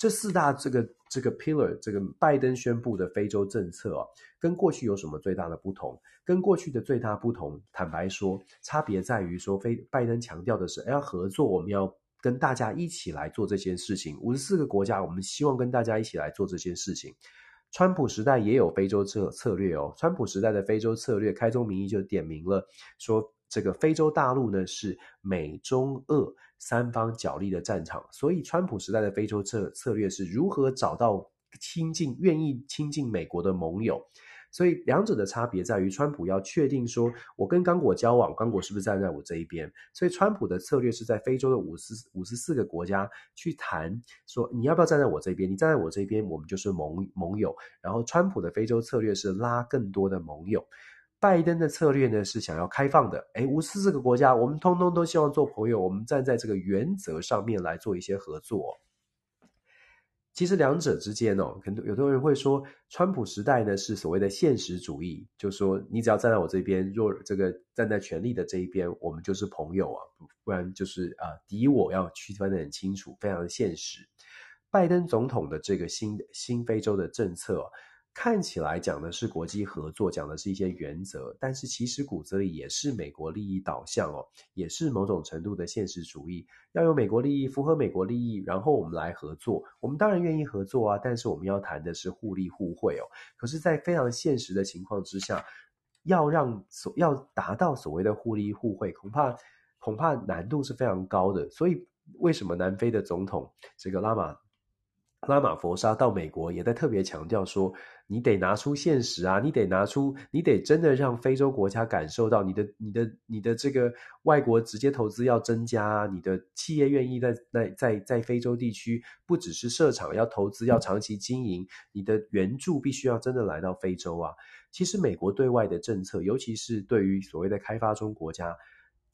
S1: 这四大这个这个 pillar，这个拜登宣布的非洲政策啊，跟过去有什么最大的不同？跟过去的最大不同，坦白说，差别在于说，非拜登强调的是，要合作，我们要跟大家一起来做这件事情。五十四个国家，我们希望跟大家一起来做这件事情。川普时代也有非洲策策略哦，川普时代的非洲策略，开宗明义就点明了说，这个非洲大陆呢是美中俄三方角力的战场，所以川普时代的非洲策策略是如何找到亲近、愿意亲近美国的盟友。所以两者的差别在于，川普要确定说，我跟刚果交往，刚果是不是站在我这一边？所以川普的策略是在非洲的五十五十四个国家去谈，说你要不要站在我这边？你站在我这边，我们就是盟盟友。然后川普的非洲策略是拉更多的盟友。拜登的策略呢是想要开放的，诶，五十四个国家，我们通通都希望做朋友，我们站在这个原则上面来做一些合作。其实两者之间哦，很多有的人会说，川普时代呢是所谓的现实主义，就说你只要站在我这边，若这个站在权力的这一边，我们就是朋友啊，不然就是啊敌我要区分得很清楚，非常的现实。拜登总统的这个新新非洲的政策。看起来讲的是国际合作，讲的是一些原则，但是其实骨子里也是美国利益导向哦，也是某种程度的现实主义，要有美国利益，符合美国利益，然后我们来合作。我们当然愿意合作啊，但是我们要谈的是互利互惠哦。可是，在非常现实的情况之下，要让所要达到所谓的互利互惠，恐怕恐怕难度是非常高的。所以，为什么南非的总统这个拉马拉玛佛沙到美国也在特别强调说，你得拿出现实啊，你得拿出，你得真的让非洲国家感受到你的、你的、你的这个外国直接投资要增加啊，你的企业愿意在在在在非洲地区不只是设厂要投资，要长期经营，你的援助必须要真的来到非洲啊。其实美国对外的政策，尤其是对于所谓的开发中国家。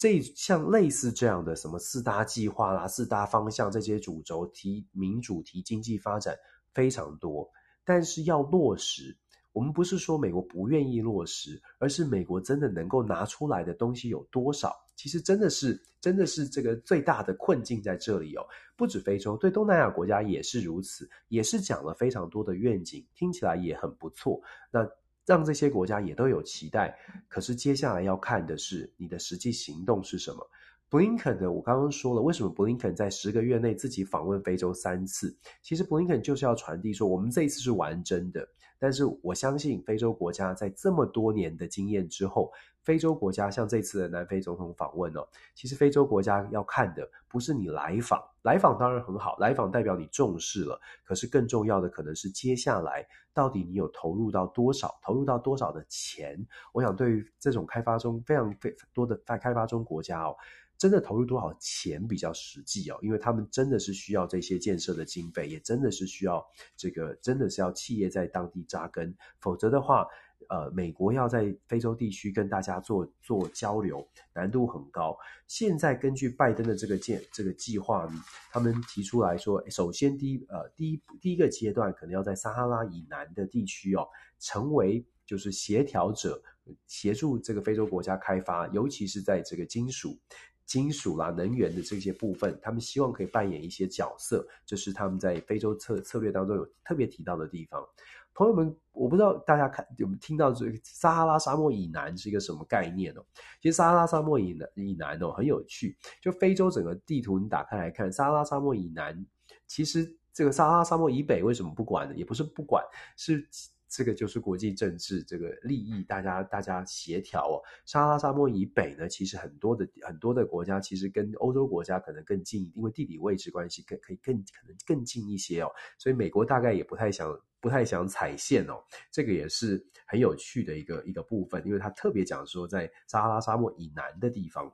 S1: 这像类似这样的什么四大计划啦、四大方向这些主轴提民主提经济发展非常多，但是要落实，我们不是说美国不愿意落实，而是美国真的能够拿出来的东西有多少？其实真的是真的是这个最大的困境在这里哦。不止非洲，对东南亚国家也是如此，也是讲了非常多的愿景，听起来也很不错。那。让这些国家也都有期待，可是接下来要看的是你的实际行动是什么。布林肯呢？我刚刚说了，为什么布林肯在十个月内自己访问非洲三次？其实布林肯就是要传递说，我们这一次是玩真的。但是我相信非洲国家在这么多年的经验之后，非洲国家像这次的南非总统访问哦，其实非洲国家要看的不是你来访，来访当然很好，来访代表你重视了。可是更重要的可能是接下来到底你有投入到多少，投入到多少的钱。我想对于这种开发中非常非多的在开发中国家哦。真的投入多少钱比较实际哦，因为他们真的是需要这些建设的经费，也真的是需要这个，真的是要企业在当地扎根，否则的话，呃，美国要在非洲地区跟大家做做交流，难度很高。现在根据拜登的这个建这个计划，他们提出来说，首先第一呃第一第一个阶段可能要在撒哈拉以南的地区哦，成为就是协调者，协助这个非洲国家开发，尤其是在这个金属。金属啦、能源的这些部分，他们希望可以扮演一些角色，这是他们在非洲策策略当中有特别提到的地方。朋友们，我不知道大家看有没有听到这个撒哈拉沙漠以南是一个什么概念哦？其实撒哈拉沙漠以南以南哦很有趣，就非洲整个地图你打开来看，撒哈拉沙漠以南，其实这个撒哈拉沙漠以北为什么不管呢？也不是不管，是。这个就是国际政治这个利益，大家大家协调哦。撒哈拉沙漠以北呢，其实很多的很多的国家其实跟欧洲国家可能更近，因为地理位置关系，更可以更可能更近一些哦。所以美国大概也不太想不太想踩线哦。这个也是很有趣的一个一个部分，因为他特别讲说，在撒哈拉沙漠以南的地方，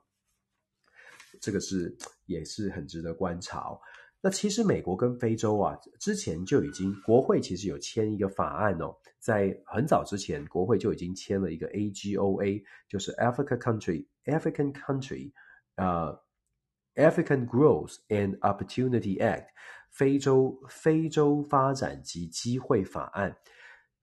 S1: 这个是也是很值得观察哦。那其实美国跟非洲啊，之前就已经国会其实有签一个法案哦，在很早之前，国会就已经签了一个 AGOA，就是 Africa Country African Country，呃，African Growth and Opportunity Act，非洲非洲发展及机会法案。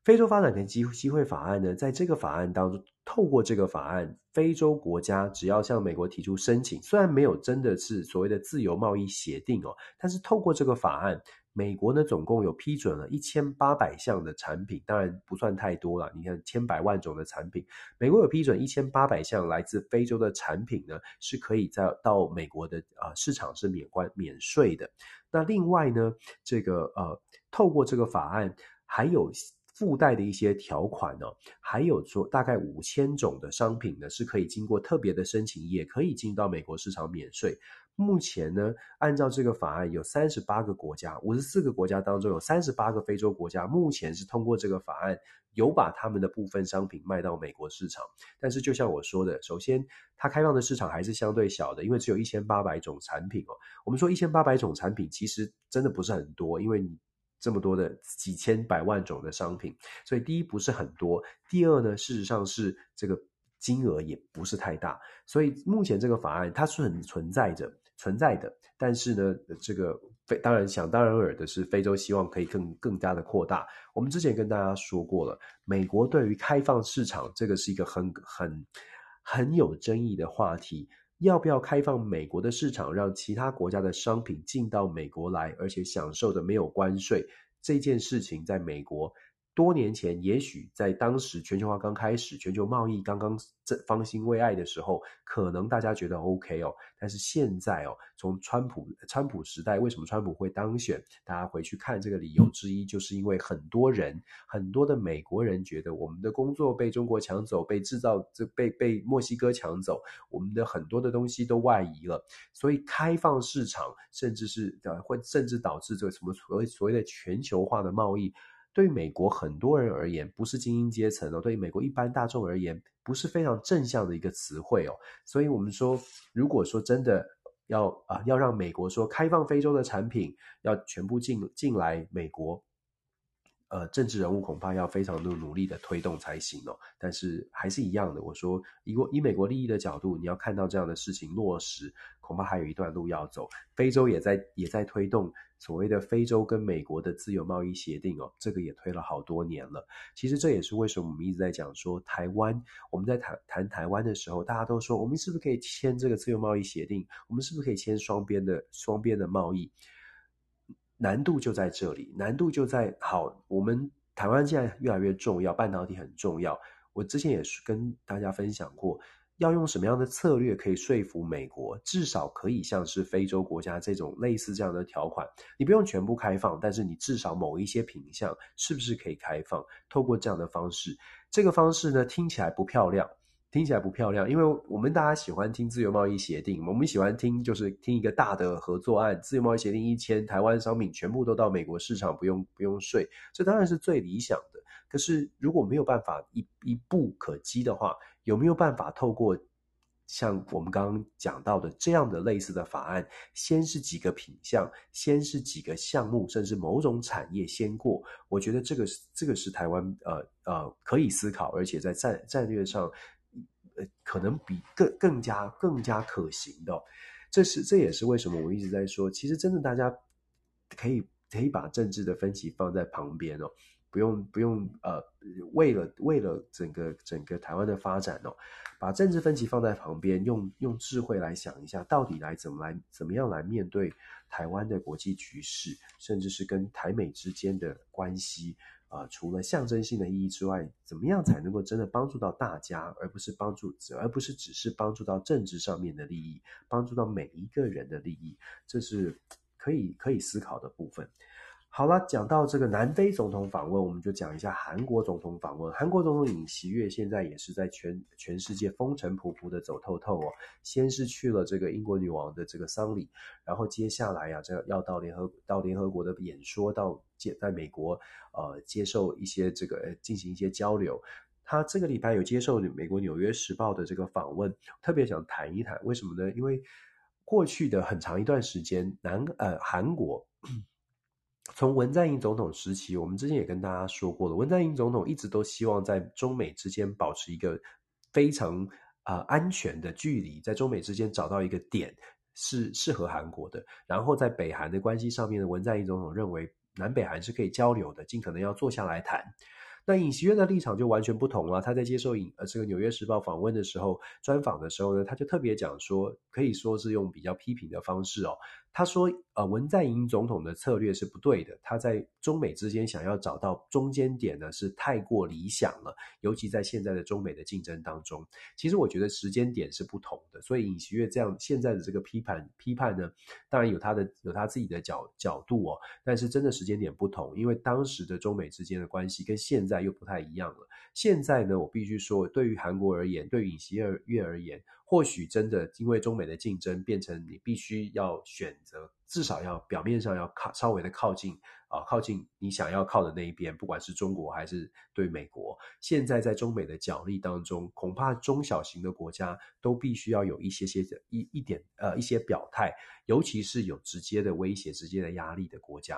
S1: 非洲发展跟机机会法案呢，在这个法案当中，透过这个法案，非洲国家只要向美国提出申请，虽然没有真的是所谓的自由贸易协定哦，但是透过这个法案，美国呢总共有批准了一千八百项的产品，当然不算太多了。你看千百万种的产品，美国有批准一千八百项来自非洲的产品呢，是可以在到美国的啊、市场是免关免税的。那另外呢，这个呃，透过这个法案还有。附带的一些条款呢，还有说大概五千种的商品呢，是可以经过特别的申请，也可以进到美国市场免税。目前呢，按照这个法案，有三十八个国家，五十四个国家当中有三十八个非洲国家，目前是通过这个法案，有把他们的部分商品卖到美国市场。但是就像我说的，首先它开放的市场还是相对小的，因为只有一千八百种产品哦。我们说一千八百种产品，其实真的不是很多，因为你这么多的几千百万种的商品，所以第一不是很多，第二呢，事实上是这个。金额也不是太大，所以目前这个法案它是很存在着存在的，但是呢，这个非当然想当然尔的是，非洲希望可以更更加的扩大。我们之前跟大家说过了，美国对于开放市场这个是一个很很很有争议的话题，要不要开放美国的市场，让其他国家的商品进到美国来，而且享受的没有关税这件事情，在美国。多年前，也许在当时全球化刚开始，全球贸易刚刚这方兴未艾的时候，可能大家觉得 OK 哦。但是现在哦，从川普川普时代，为什么川普会当选？大家回去看这个理由之一，就是因为很多人，很多的美国人觉得我们的工作被中国抢走，被制造这被被墨西哥抢走，我们的很多的东西都外移了，所以开放市场，甚至是呃会甚至导致这个什么所谓所谓的全球化的贸易。对于美国很多人而言，不是精英阶层哦。对于美国一般大众而言，不是非常正向的一个词汇哦。所以，我们说，如果说真的要啊，要让美国说开放非洲的产品要全部进进来美国。呃，政治人物恐怕要非常的努力的推动才行哦。但是还是一样的，我说，以国以美国利益的角度，你要看到这样的事情落实，恐怕还有一段路要走。非洲也在也在推动所谓的非洲跟美国的自由贸易协定哦，这个也推了好多年了。其实这也是为什么我们一直在讲说台湾，我们在谈谈台湾的时候，大家都说我们是不是可以签这个自由贸易协定？我们是不是可以签双边的双边的贸易？难度就在这里，难度就在好，我们台湾现在越来越重要，半导体很重要。我之前也是跟大家分享过，要用什么样的策略可以说服美国，至少可以像是非洲国家这种类似这样的条款，你不用全部开放，但是你至少某一些品项是不是可以开放？透过这样的方式，这个方式呢，听起来不漂亮。听起来不漂亮，因为我们大家喜欢听自由贸易协定，我们喜欢听就是听一个大的合作案，自由贸易协定一签，台湾商品全部都到美国市场，不用不用税，这当然是最理想的。可是如果没有办法一一步可及的话，有没有办法透过像我们刚刚讲到的这样的类似的法案，先是几个品项，先是几个项目，甚至某种产业先过？我觉得这个是这个是台湾呃呃可以思考，而且在战战略上。可能比更更加更加可行的，这是这也是为什么我一直在说，其实真的大家可以可以把政治的分歧放在旁边哦，不用不用呃，为了为了整个整个台湾的发展哦，把政治分歧放在旁边，用用智慧来想一下，到底来怎么来怎么样来面对台湾的国际局势，甚至是跟台美之间的关系。啊、除了象征性的意义之外，怎么样才能够真的帮助到大家，而不是帮助，而不是只是帮助到政治上面的利益，帮助到每一个人的利益，这是可以可以思考的部分。好了，讲到这个南非总统访问，我们就讲一下韩国总统访问。韩国总统尹锡悦现在也是在全全世界风尘仆仆的走透透哦。先是去了这个英国女王的这个丧礼，然后接下来呀、啊，这要到联合到联合国的演说，到接在美国呃接受一些这个进行一些交流。他这个礼拜有接受美国《纽约时报》的这个访问，特别想谈一谈为什么呢？因为过去的很长一段时间，南呃韩国。从文在寅总统时期，我们之前也跟大家说过了，文在寅总统一直都希望在中美之间保持一个非常啊、安全的距离，在中美之间找到一个点是适合韩国的。然后在北韩的关系上面呢，文在寅总统认为南北韩是可以交流的，尽可能要坐下来谈。那尹锡悦的立场就完全不同了。他在接受尹呃这个《纽约时报》访问的时候，专访的时候呢，他就特别讲说，可以说是用比较批评的方式哦。他说：“呃，文在寅总统的策略是不对的。他在中美之间想要找到中间点呢，是太过理想了。尤其在现在的中美的竞争当中，其实我觉得时间点是不同的。所以尹锡悦这样现在的这个批判批判呢，当然有他的有他自己的角角度哦。但是真的时间点不同，因为当时的中美之间的关系跟现在又不太一样了。现在呢，我必须说，对于韩国而言，对于尹锡悦而言，或许真的因为中美的竞争，变成你必须要选择，至少要表面上要靠稍微的靠近啊，靠近你想要靠的那一边，不管是中国还是对美国。现在在中美的角力当中，恐怕中小型的国家都必须要有一些些的一一点呃一些表态，尤其是有直接的威胁、直接的压力的国家，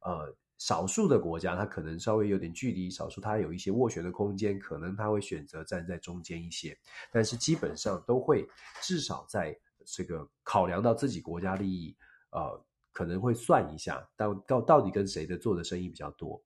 S1: 呃。少数的国家，它可能稍微有点距离；少数它有一些斡旋的空间，可能它会选择站在中间一些。但是基本上都会至少在这个考量到自己国家利益，呃，可能会算一下到到到底跟谁的做的生意比较多。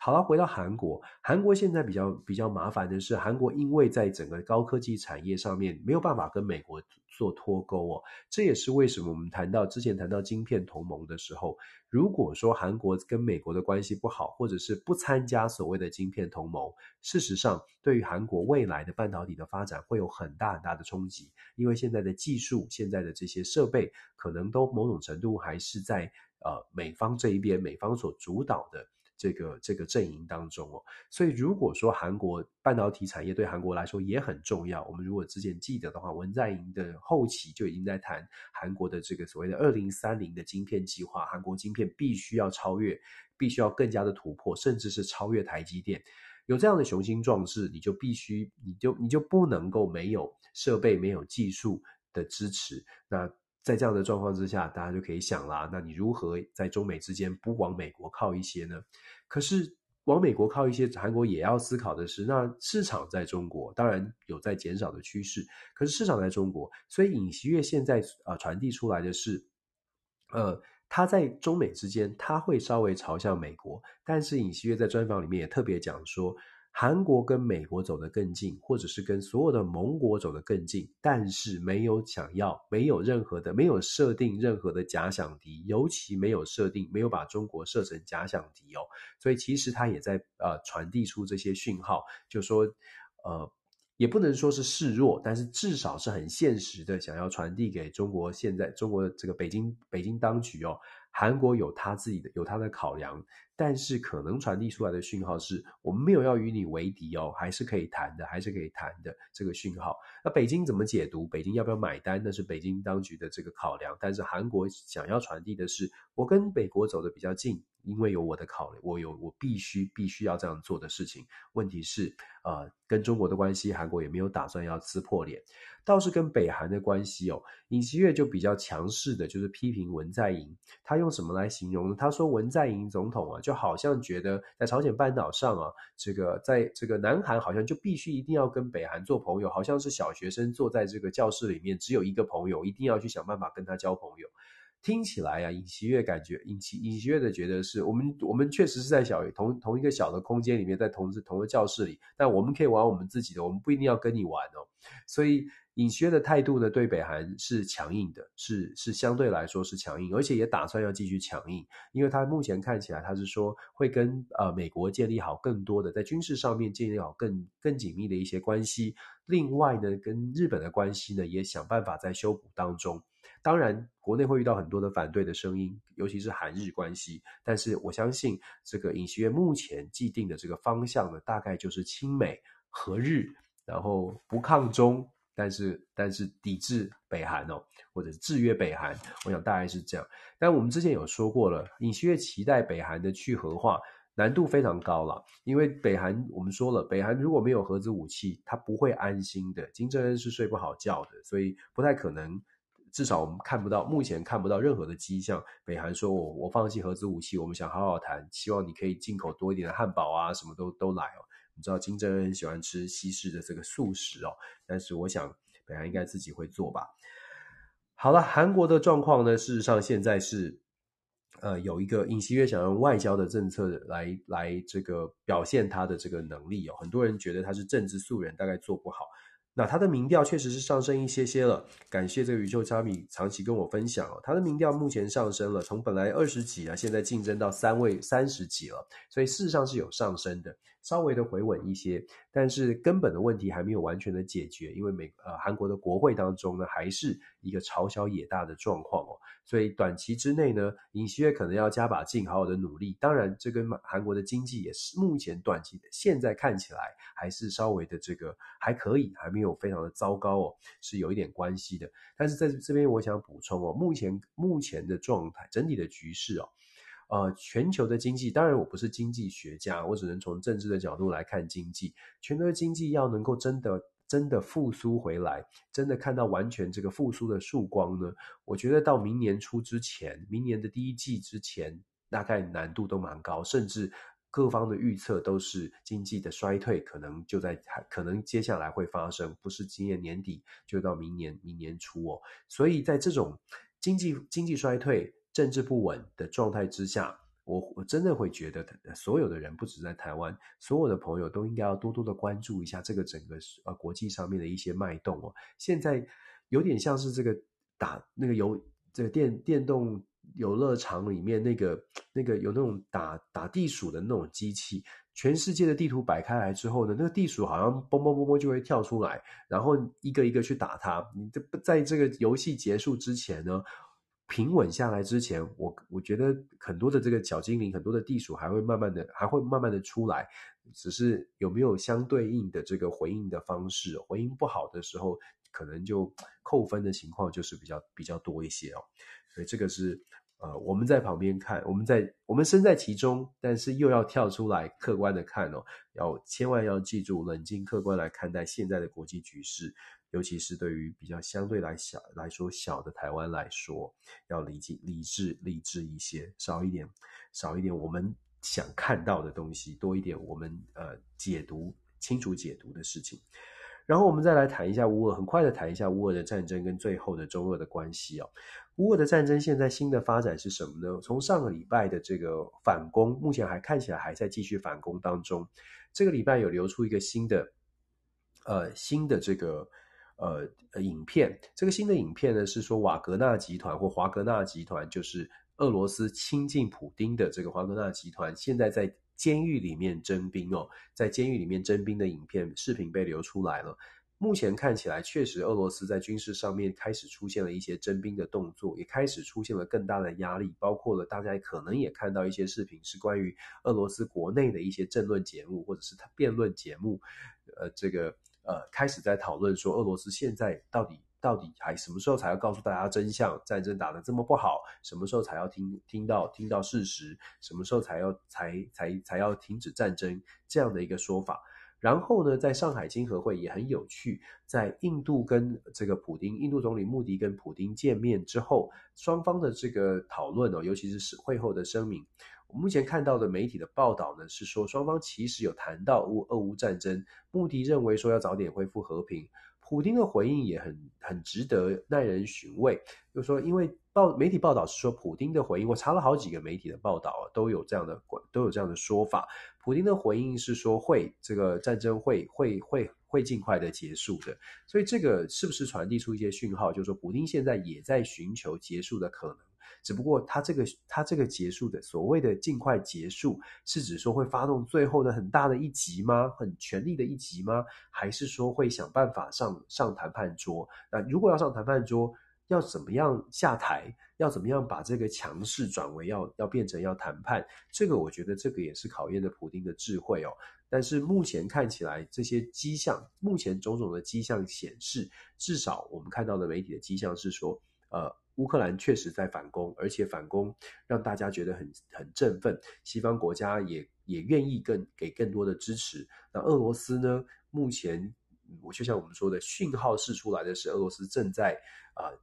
S1: 好了，回到韩国，韩国现在比较比较麻烦的是，韩国因为在整个高科技产业上面没有办法跟美国做脱钩哦，这也是为什么我们谈到之前谈到晶片同盟的时候，如果说韩国跟美国的关系不好，或者是不参加所谓的晶片同盟，事实上对于韩国未来的半导体的发展会有很大很大的冲击，因为现在的技术、现在的这些设备，可能都某种程度还是在呃美方这一边，美方所主导的。这个这个阵营当中哦，所以如果说韩国半导体产业对韩国来说也很重要，我们如果之前记得的话，文在寅的后期就已经在谈韩国的这个所谓的二零三零的晶片计划，韩国晶片必须要超越，必须要更加的突破，甚至是超越台积电。有这样的雄心壮志，你就必须，你就你就不能够没有设备、没有技术的支持。那在这样的状况之下，大家就可以想啦，那你如何在中美之间不往美国靠一些呢？可是往美国靠一些，韩国也要思考的是，那市场在中国当然有在减少的趋势，可是市场在中国，所以尹锡悦现在啊、呃、传递出来的是，呃，他在中美之间他会稍微朝向美国，但是尹锡悦在专访里面也特别讲说。韩国跟美国走得更近，或者是跟所有的盟国走得更近，但是没有想要，没有任何的，没有设定任何的假想敌，尤其没有设定，没有把中国设成假想敌哦。所以其实他也在呃传递出这些讯号，就说呃也不能说是示弱，但是至少是很现实的，想要传递给中国现在中国这个北京北京当局哦，韩国有他自己的有他的考量。但是可能传递出来的讯号是我们没有要与你为敌哦，还是可以谈的，还是可以谈的这个讯号。那北京怎么解读？北京要不要买单？那是北京当局的这个考量。但是韩国想要传递的是，我跟美国走得比较近，因为有我的考虑，我有我必须必须要这样做的事情。问题是，呃，跟中国的关系，韩国也没有打算要撕破脸。倒是跟北韩的关系哦，尹锡悦就比较强势的，就是批评文在寅。他用什么来形容呢？他说文在寅总统啊，就好像觉得在朝鲜半岛上啊，这个在这个南韩好像就必须一定要跟北韩做朋友，好像是小学生坐在这个教室里面，只有一个朋友，一定要去想办法跟他交朋友。听起来啊，尹锡悦感觉尹锡尹锡悦的觉得是我们我们确实是在小同同一个小的空间里面，在同同一个教室里，但我们可以玩我们自己的，我们不一定要跟你玩哦，所以。尹锡悦的态度呢，对北韩是强硬的，是是相对来说是强硬，而且也打算要继续强硬，因为他目前看起来他是说会跟呃美国建立好更多的在军事上面建立好更更紧密的一些关系，另外呢，跟日本的关系呢也想办法在修补当中。当然，国内会遇到很多的反对的声音，尤其是韩日关系，但是我相信这个尹锡悦目前既定的这个方向呢，大概就是亲美和日，然后不抗中。但是，但是抵制北韩哦，或者制约北韩，我想大概是这样。但我们之前有说过了，尹锡悦期待北韩的去核化难度非常高了，因为北韩我们说了，北韩如果没有核子武器，他不会安心的。金正恩是睡不好觉的，所以不太可能。至少我们看不到，目前看不到任何的迹象。北韩说我我放弃核子武器，我们想好好谈，希望你可以进口多一点的汉堡啊，什么都都来哦。你知道金正恩喜欢吃西式的这个素食哦，但是我想北韩应该自己会做吧。好了，韩国的状况呢，事实上现在是，呃，有一个尹锡悦想用外交的政策来来这个表现他的这个能力哦。很多人觉得他是政治素人，大概做不好。那他的民调确实是上升一些些了，感谢这个宇宙差米长期跟我分享哦，他的民调目前上升了，从本来二十几啊，现在竞争到三位三十几了，所以事实上是有上升的。稍微的回稳一些，但是根本的问题还没有完全的解决，因为美呃韩国的国会当中呢，还是一个朝小野大的状况哦，所以短期之内呢，尹锡悦可能要加把劲，好好的努力。当然，这跟韩国的经济也是目前短期的现在看起来还是稍微的这个还可以，还没有非常的糟糕哦，是有一点关系的。但是在这边我想补充哦，目前目前的状态，整体的局势哦。呃，全球的经济，当然我不是经济学家，我只能从政治的角度来看经济。全球的经济要能够真的真的复苏回来，真的看到完全这个复苏的曙光呢？我觉得到明年初之前，明年的第一季之前，大概难度都蛮高，甚至各方的预测都是经济的衰退，可能就在可能接下来会发生，不是今年年底，就到明年明年初哦。所以在这种经济经济衰退。政治不稳的状态之下，我我真的会觉得，所有的人不止在台湾，所有的朋友都应该要多多的关注一下这个整个呃国际上面的一些脉动哦。现在有点像是这个打那个游这个电电动游乐场里面那个那个有那种打打地鼠的那种机器，全世界的地图摆开来之后呢，那个地鼠好像嘣嘣嘣嘣就会跳出来，然后一个一个去打它。你这不在这个游戏结束之前呢，平稳下来之前，我我觉得很多的这个小精灵，很多的地鼠还会慢慢的，还会慢慢的出来，只是有没有相对应的这个回应的方式，回应不好的时候，可能就扣分的情况就是比较比较多一些哦。所以这个是呃我们在旁边看，我们在我们身在其中，但是又要跳出来客观的看哦，要千万要记住冷静客观来看待现在的国际局势。尤其是对于比较相对来小来说小的台湾来说，要理智、理智、理智一些，少一点、少一点我们想看到的东西，多一点我们呃解读清楚解读的事情。然后我们再来谈一下乌俄，很快的谈一下乌俄的战争跟最后的中俄的关系哦。乌俄的战争现在新的发展是什么呢？从上个礼拜的这个反攻，目前还看起来还在继续反攻当中。这个礼拜有流出一个新的呃新的这个。呃，影片这个新的影片呢，是说瓦格纳集团或华格纳集团，就是俄罗斯亲近普丁的这个华格纳集团，现在在监狱里面征兵哦，在监狱里面征兵的影片视频被流出来了。目前看起来，确实俄罗斯在军事上面开始出现了一些征兵的动作，也开始出现了更大的压力，包括了大家可能也看到一些视频，是关于俄罗斯国内的一些政论节目或者是辩论节目，呃，这个。呃，开始在讨论说，俄罗斯现在到底到底还什么时候才要告诉大家真相？战争打得这么不好，什么时候才要听听到听到事实？什么时候才要才才才要停止战争？这样的一个说法。然后呢，在上海经合会也很有趣，在印度跟这个普丁，印度总理穆迪跟普丁见面之后，双方的这个讨论哦，尤其是会后的声明。我目前看到的媒体的报道呢，是说双方其实有谈到乌俄乌战争，穆迪认为说要早点恢复和平，普丁的回应也很很值得耐人寻味，就说因为报媒体报道是说普丁的回应，我查了好几个媒体的报道啊，都有这样的都有这样的说法，普丁的回应是说会这个战争会会会会尽快的结束的，所以这个是不是传递出一些讯号，就是说普丁现在也在寻求结束的可能？只不过他这个他这个结束的所谓的尽快结束，是指说会发动最后的很大的一集吗？很全力的一集吗？还是说会想办法上上谈判桌？那如果要上谈判桌，要怎么样下台？要怎么样把这个强势转为要要变成要谈判？这个我觉得这个也是考验的普丁的智慧哦。但是目前看起来这些迹象，目前种种的迹象显示，至少我们看到的媒体的迹象是说，呃。乌克兰确实在反攻，而且反攻让大家觉得很很振奋，西方国家也也愿意更给更多的支持。那俄罗斯呢？目前我就像我们说的讯号释出来的是，俄罗斯正在啊。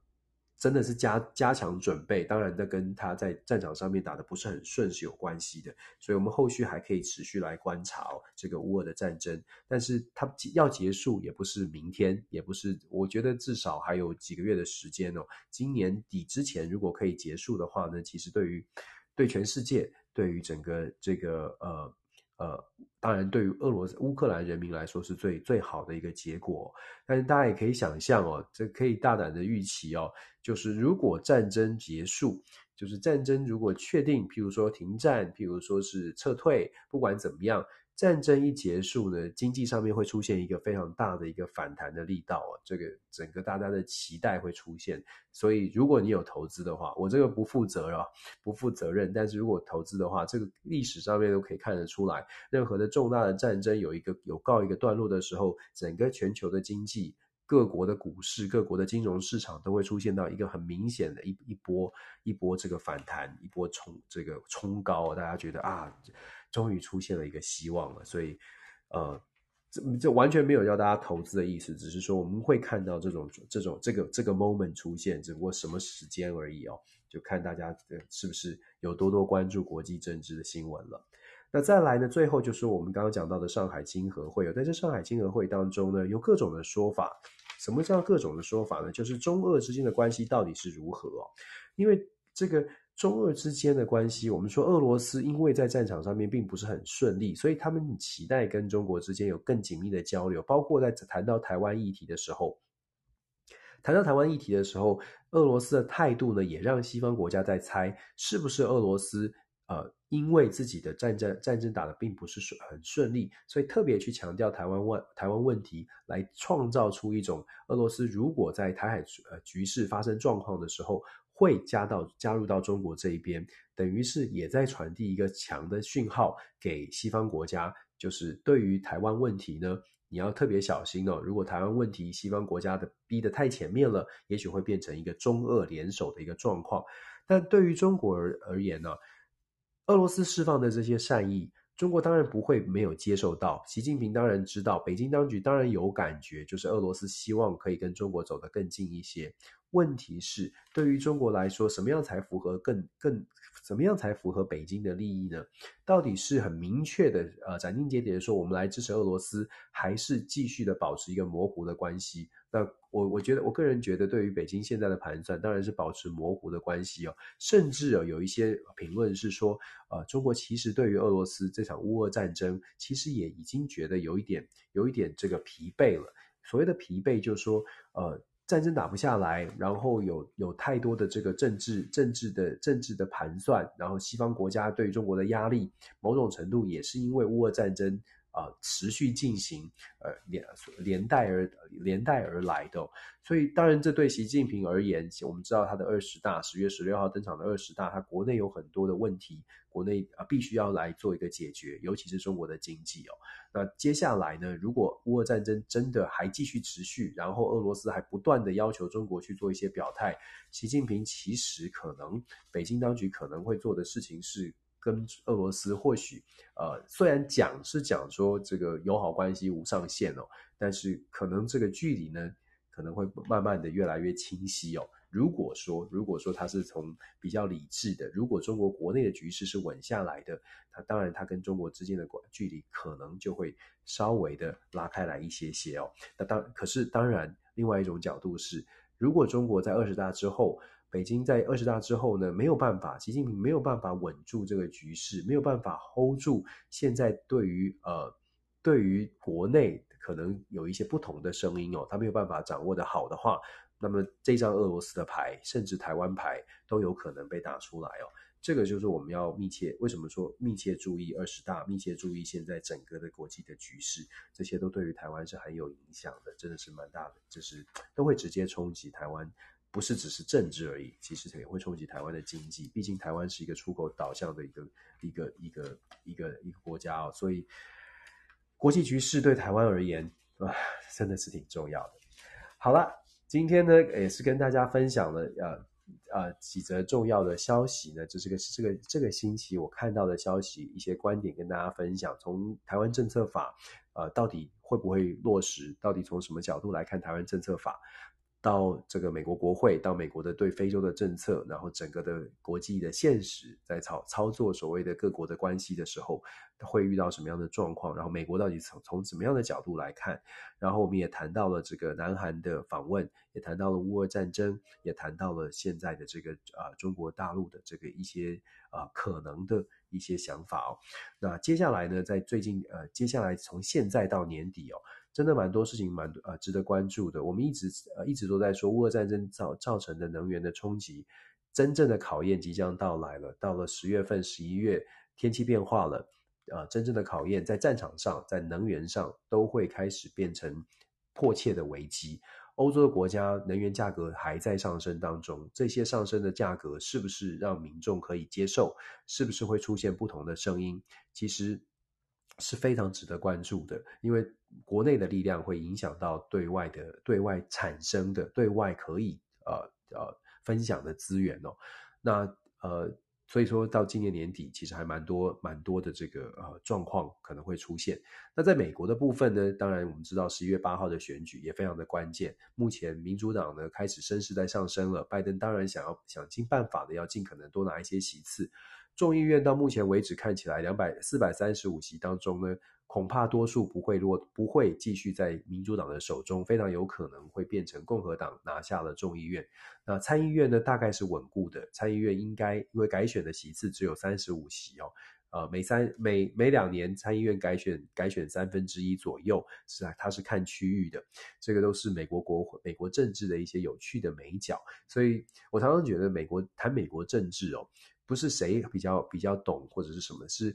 S1: 真的是加加强准备，当然，这跟他在战场上面打得不是很顺是有关系的，所以我们后续还可以持续来观察哦，这个乌俄的战争。但是它要结束也不是明天，也不是，我觉得至少还有几个月的时间哦。今年底之前如果可以结束的话呢，其实对于对全世界，对于整个这个呃。呃，当然，对于俄罗斯、乌克兰人民来说是最最好的一个结果。但是大家也可以想象哦，这可以大胆的预期哦，就是如果战争结束，就是战争如果确定，譬如说停战，譬如说是撤退，不管怎么样，战争一结束呢，经济上面会出现一个非常大的一个反弹的力道啊，这个整个大家的期待会出现。所以如果你有投资的话，我这个不负责啊，不负责任。但是如果投资的话，这个历史上面都可以看得出来，任何的重大的战争有一个有告一个段落的时候，整个全球的经济。各国的股市、各国的金融市场都会出现到一个很明显的一一波一波这个反弹，一波冲这个冲高，大家觉得啊，终于出现了一个希望了。所以，呃，这这完全没有要大家投资的意思，只是说我们会看到这种这种这个这个 moment 出现，只不过什么时间而已哦，就看大家是不是有多多关注国际政治的新闻了。那再来呢？最后就是我们刚刚讲到的上海经合会，有在这上海经合会当中呢，有各种的说法。什么叫各种的说法呢？就是中俄之间的关系到底是如何哦？因为这个中俄之间的关系，我们说俄罗斯因为在战场上面并不是很顺利，所以他们很期待跟中国之间有更紧密的交流。包括在谈到台湾议题的时候，谈到台湾议题的时候，俄罗斯的态度呢，也让西方国家在猜是不是俄罗斯。呃，因为自己的战争战争打得并不是很顺利，所以特别去强调台湾问台湾问题，来创造出一种俄罗斯如果在台海呃局势发生状况的时候，会加到加入到中国这一边，等于是也在传递一个强的讯号给西方国家，就是对于台湾问题呢，你要特别小心哦。如果台湾问题西方国家的逼得太前面了，也许会变成一个中俄联手的一个状况。但对于中国而而言呢？俄罗斯释放的这些善意，中国当然不会没有接受到。习近平当然知道，北京当局当然有感觉，就是俄罗斯希望可以跟中国走得更近一些。问题是，对于中国来说，什么样才符合更更？怎么样才符合北京的利益呢？到底是很明确的，呃，斩钉截铁的说，我们来支持俄罗斯，还是继续的保持一个模糊的关系？那我我觉得，我个人觉得，对于北京现在的盘算，当然是保持模糊的关系哦。甚至哦，有一些评论是说，呃，中国其实对于俄罗斯这场乌俄战争，其实也已经觉得有一点，有一点这个疲惫了。所谓的疲惫，就是说，呃。战争打不下来，然后有有太多的这个政治政治的政治的盘算，然后西方国家对中国的压力，某种程度也是因为乌俄战争、呃、持续进行，呃连连带而连带而来的、所以当然这对习近平而言，我们知道他的二十大十月十六号登场的二十大，他国内有很多的问题。国内啊，必须要来做一个解决，尤其是中国的经济哦。那接下来呢，如果乌俄战争真的还继续持续，然后俄罗斯还不断的要求中国去做一些表态，习近平其实可能，北京当局可能会做的事情是跟俄罗斯或许，呃，虽然讲是讲说这个友好关系无上限哦，但是可能这个距离呢，可能会慢慢的越来越清晰哦。如果说，如果说他是从比较理智的，如果中国国内的局势是稳下来的，他当然他跟中国之间的距离可能就会稍微的拉开来一些些哦。那当可是当然，另外一种角度是，如果中国在二十大之后，北京在二十大之后呢，没有办法，习近平没有办法稳住这个局势，没有办法 hold 住现在对于呃对于国内可能有一些不同的声音哦，他没有办法掌握的好的话。那么这张俄罗斯的牌，甚至台湾牌都有可能被打出来哦。这个就是我们要密切，为什么说密切注意二十大，密切注意现在整个的国际的局势，这些都对于台湾是很有影响的，真的是蛮大的，就是都会直接冲击台湾，不是只是政治而已，其实也会冲击台湾的经济。毕竟台湾是一个出口导向的一个一个一个一个一个国家哦，所以国际局势对台湾而言啊，真的是挺重要的。好了。今天呢，也是跟大家分享了呃呃几则重要的消息呢，这是个这个这个星期我看到的消息，一些观点跟大家分享。从台湾政策法，呃，到底会不会落实？到底从什么角度来看台湾政策法？到这个美国国会，到美国的对非洲的政策，然后整个的国际的现实，在操操作所谓的各国的关系的时候，会遇到什么样的状况？然后美国到底从从什么样的角度来看？然后我们也谈到了这个南韩的访问，也谈到了乌俄战争，也谈到了现在的这个啊、中国大陆的这个一些啊、可能的一些想法哦。那接下来呢，在最近呃，接下来从现在到年底哦。真的蛮多事情蛮呃值得关注的。我们一直呃一直都在说乌俄战争造造成的能源的冲击，真正的考验即将到来了。到了十月份、十一月，天气变化了，呃真正的考验，在战场上，在能源上都会开始变成迫切的危机。欧洲的国家能源价格还在上升当中，这些上升的价格是不是让民众可以接受？是不是会出现不同的声音？其实是非常值得关注的，因为国内的力量会影响到对外的、对外产生的、对外可以呃呃分享的资源哦。那呃。所以说到今年年底，其实还蛮多蛮多的这个呃状况可能会出现。那在美国的部分呢，当然我们知道十一月八号的选举也非常的关键。目前民主党呢开始声势在上升了，拜登当然想要想尽办法的要尽可能多拿一些席次。众议院到目前为止看起来两百四百三十五席当中呢。恐怕多数不会落，不会继续在民主党的手中，非常有可能会变成共和党拿下了众议院。那参议院呢，大概是稳固的。参议院应该因为改选的席次只有三十五席哦，呃，每三每每两年参议院改选改选三分之一左右，是啊，它是看区域的。这个都是美国国美国政治的一些有趣的美角。所以我常常觉得美国谈美国政治哦，不是谁比较比较懂或者是什么，是。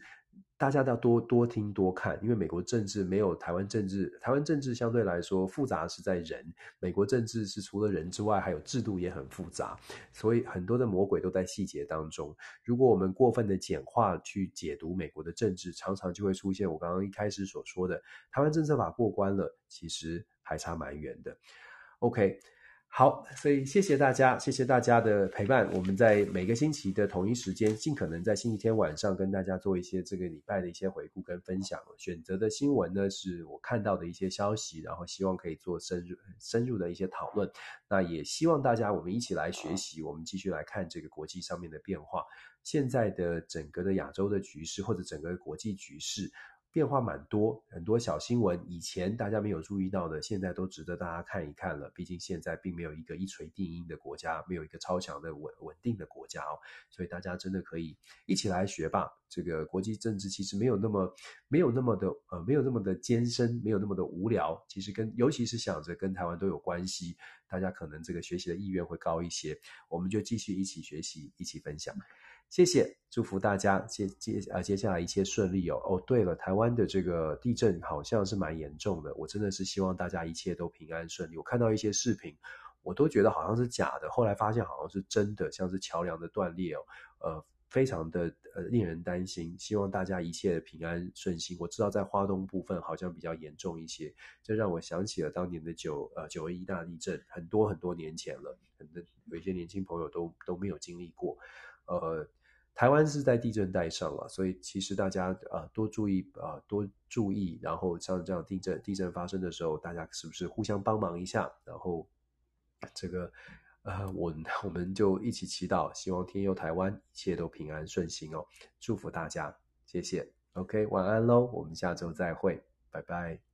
S1: 大家都要多多听多看，因为美国政治没有台湾政治，台湾政治相对来说复杂是在人，美国政治是除了人之外，还有制度也很复杂，所以很多的魔鬼都在细节当中。如果我们过分的简化去解读美国的政治，常常就会出现我刚刚一开始所说的，台湾政策法过关了，其实还差蛮远的。OK。好，所以谢谢大家，谢谢大家的陪伴。我们在每个星期的同一时间，尽可能在星期天晚上跟大家做一些这个礼拜的一些回顾跟分享。选择的新闻呢，是我看到的一些消息，然后希望可以做深入深入的一些讨论。那也希望大家我们一起来学习，我们继续来看这个国际上面的变化。现在的整个的亚洲的局势，或者整个国际局势。变化蛮多，很多小新闻，以前大家没有注意到的，现在都值得大家看一看了。毕竟现在并没有一个一锤定音的国家，没有一个超强的稳稳定的国家哦，所以大家真的可以一起来学吧。这个国际政治其实没有那么没有那么的呃没有那么的艰深，没有那么的无聊。其实跟尤其是想着跟台湾都有关系，大家可能这个学习的意愿会高一些。我们就继续一起学习，一起分享。谢谢，祝福大家接接啊，接下来一切顺利哦。哦，对了，台湾的这个地震好像是蛮严重的，我真的是希望大家一切都平安顺利。我看到一些视频，我都觉得好像是假的，后来发现好像是真的，像是桥梁的断裂哦，呃，非常的呃令人担心。希望大家一切平安顺心。我知道在花东部分好像比较严重一些，这让我想起了当年的九呃九二一大地震，很多很多年前了，很多有一些年轻朋友都都没有经历过，呃。台湾是在地震带上了，所以其实大家啊、多注意啊、多注意，然后像这样地震地震发生的时候，大家是不是互相帮忙一下？然后这个呃我我们就一起祈祷，希望天佑台湾，一切都平安顺心哦，祝福大家，谢谢。OK，晚安喽，我们下周再会，拜拜。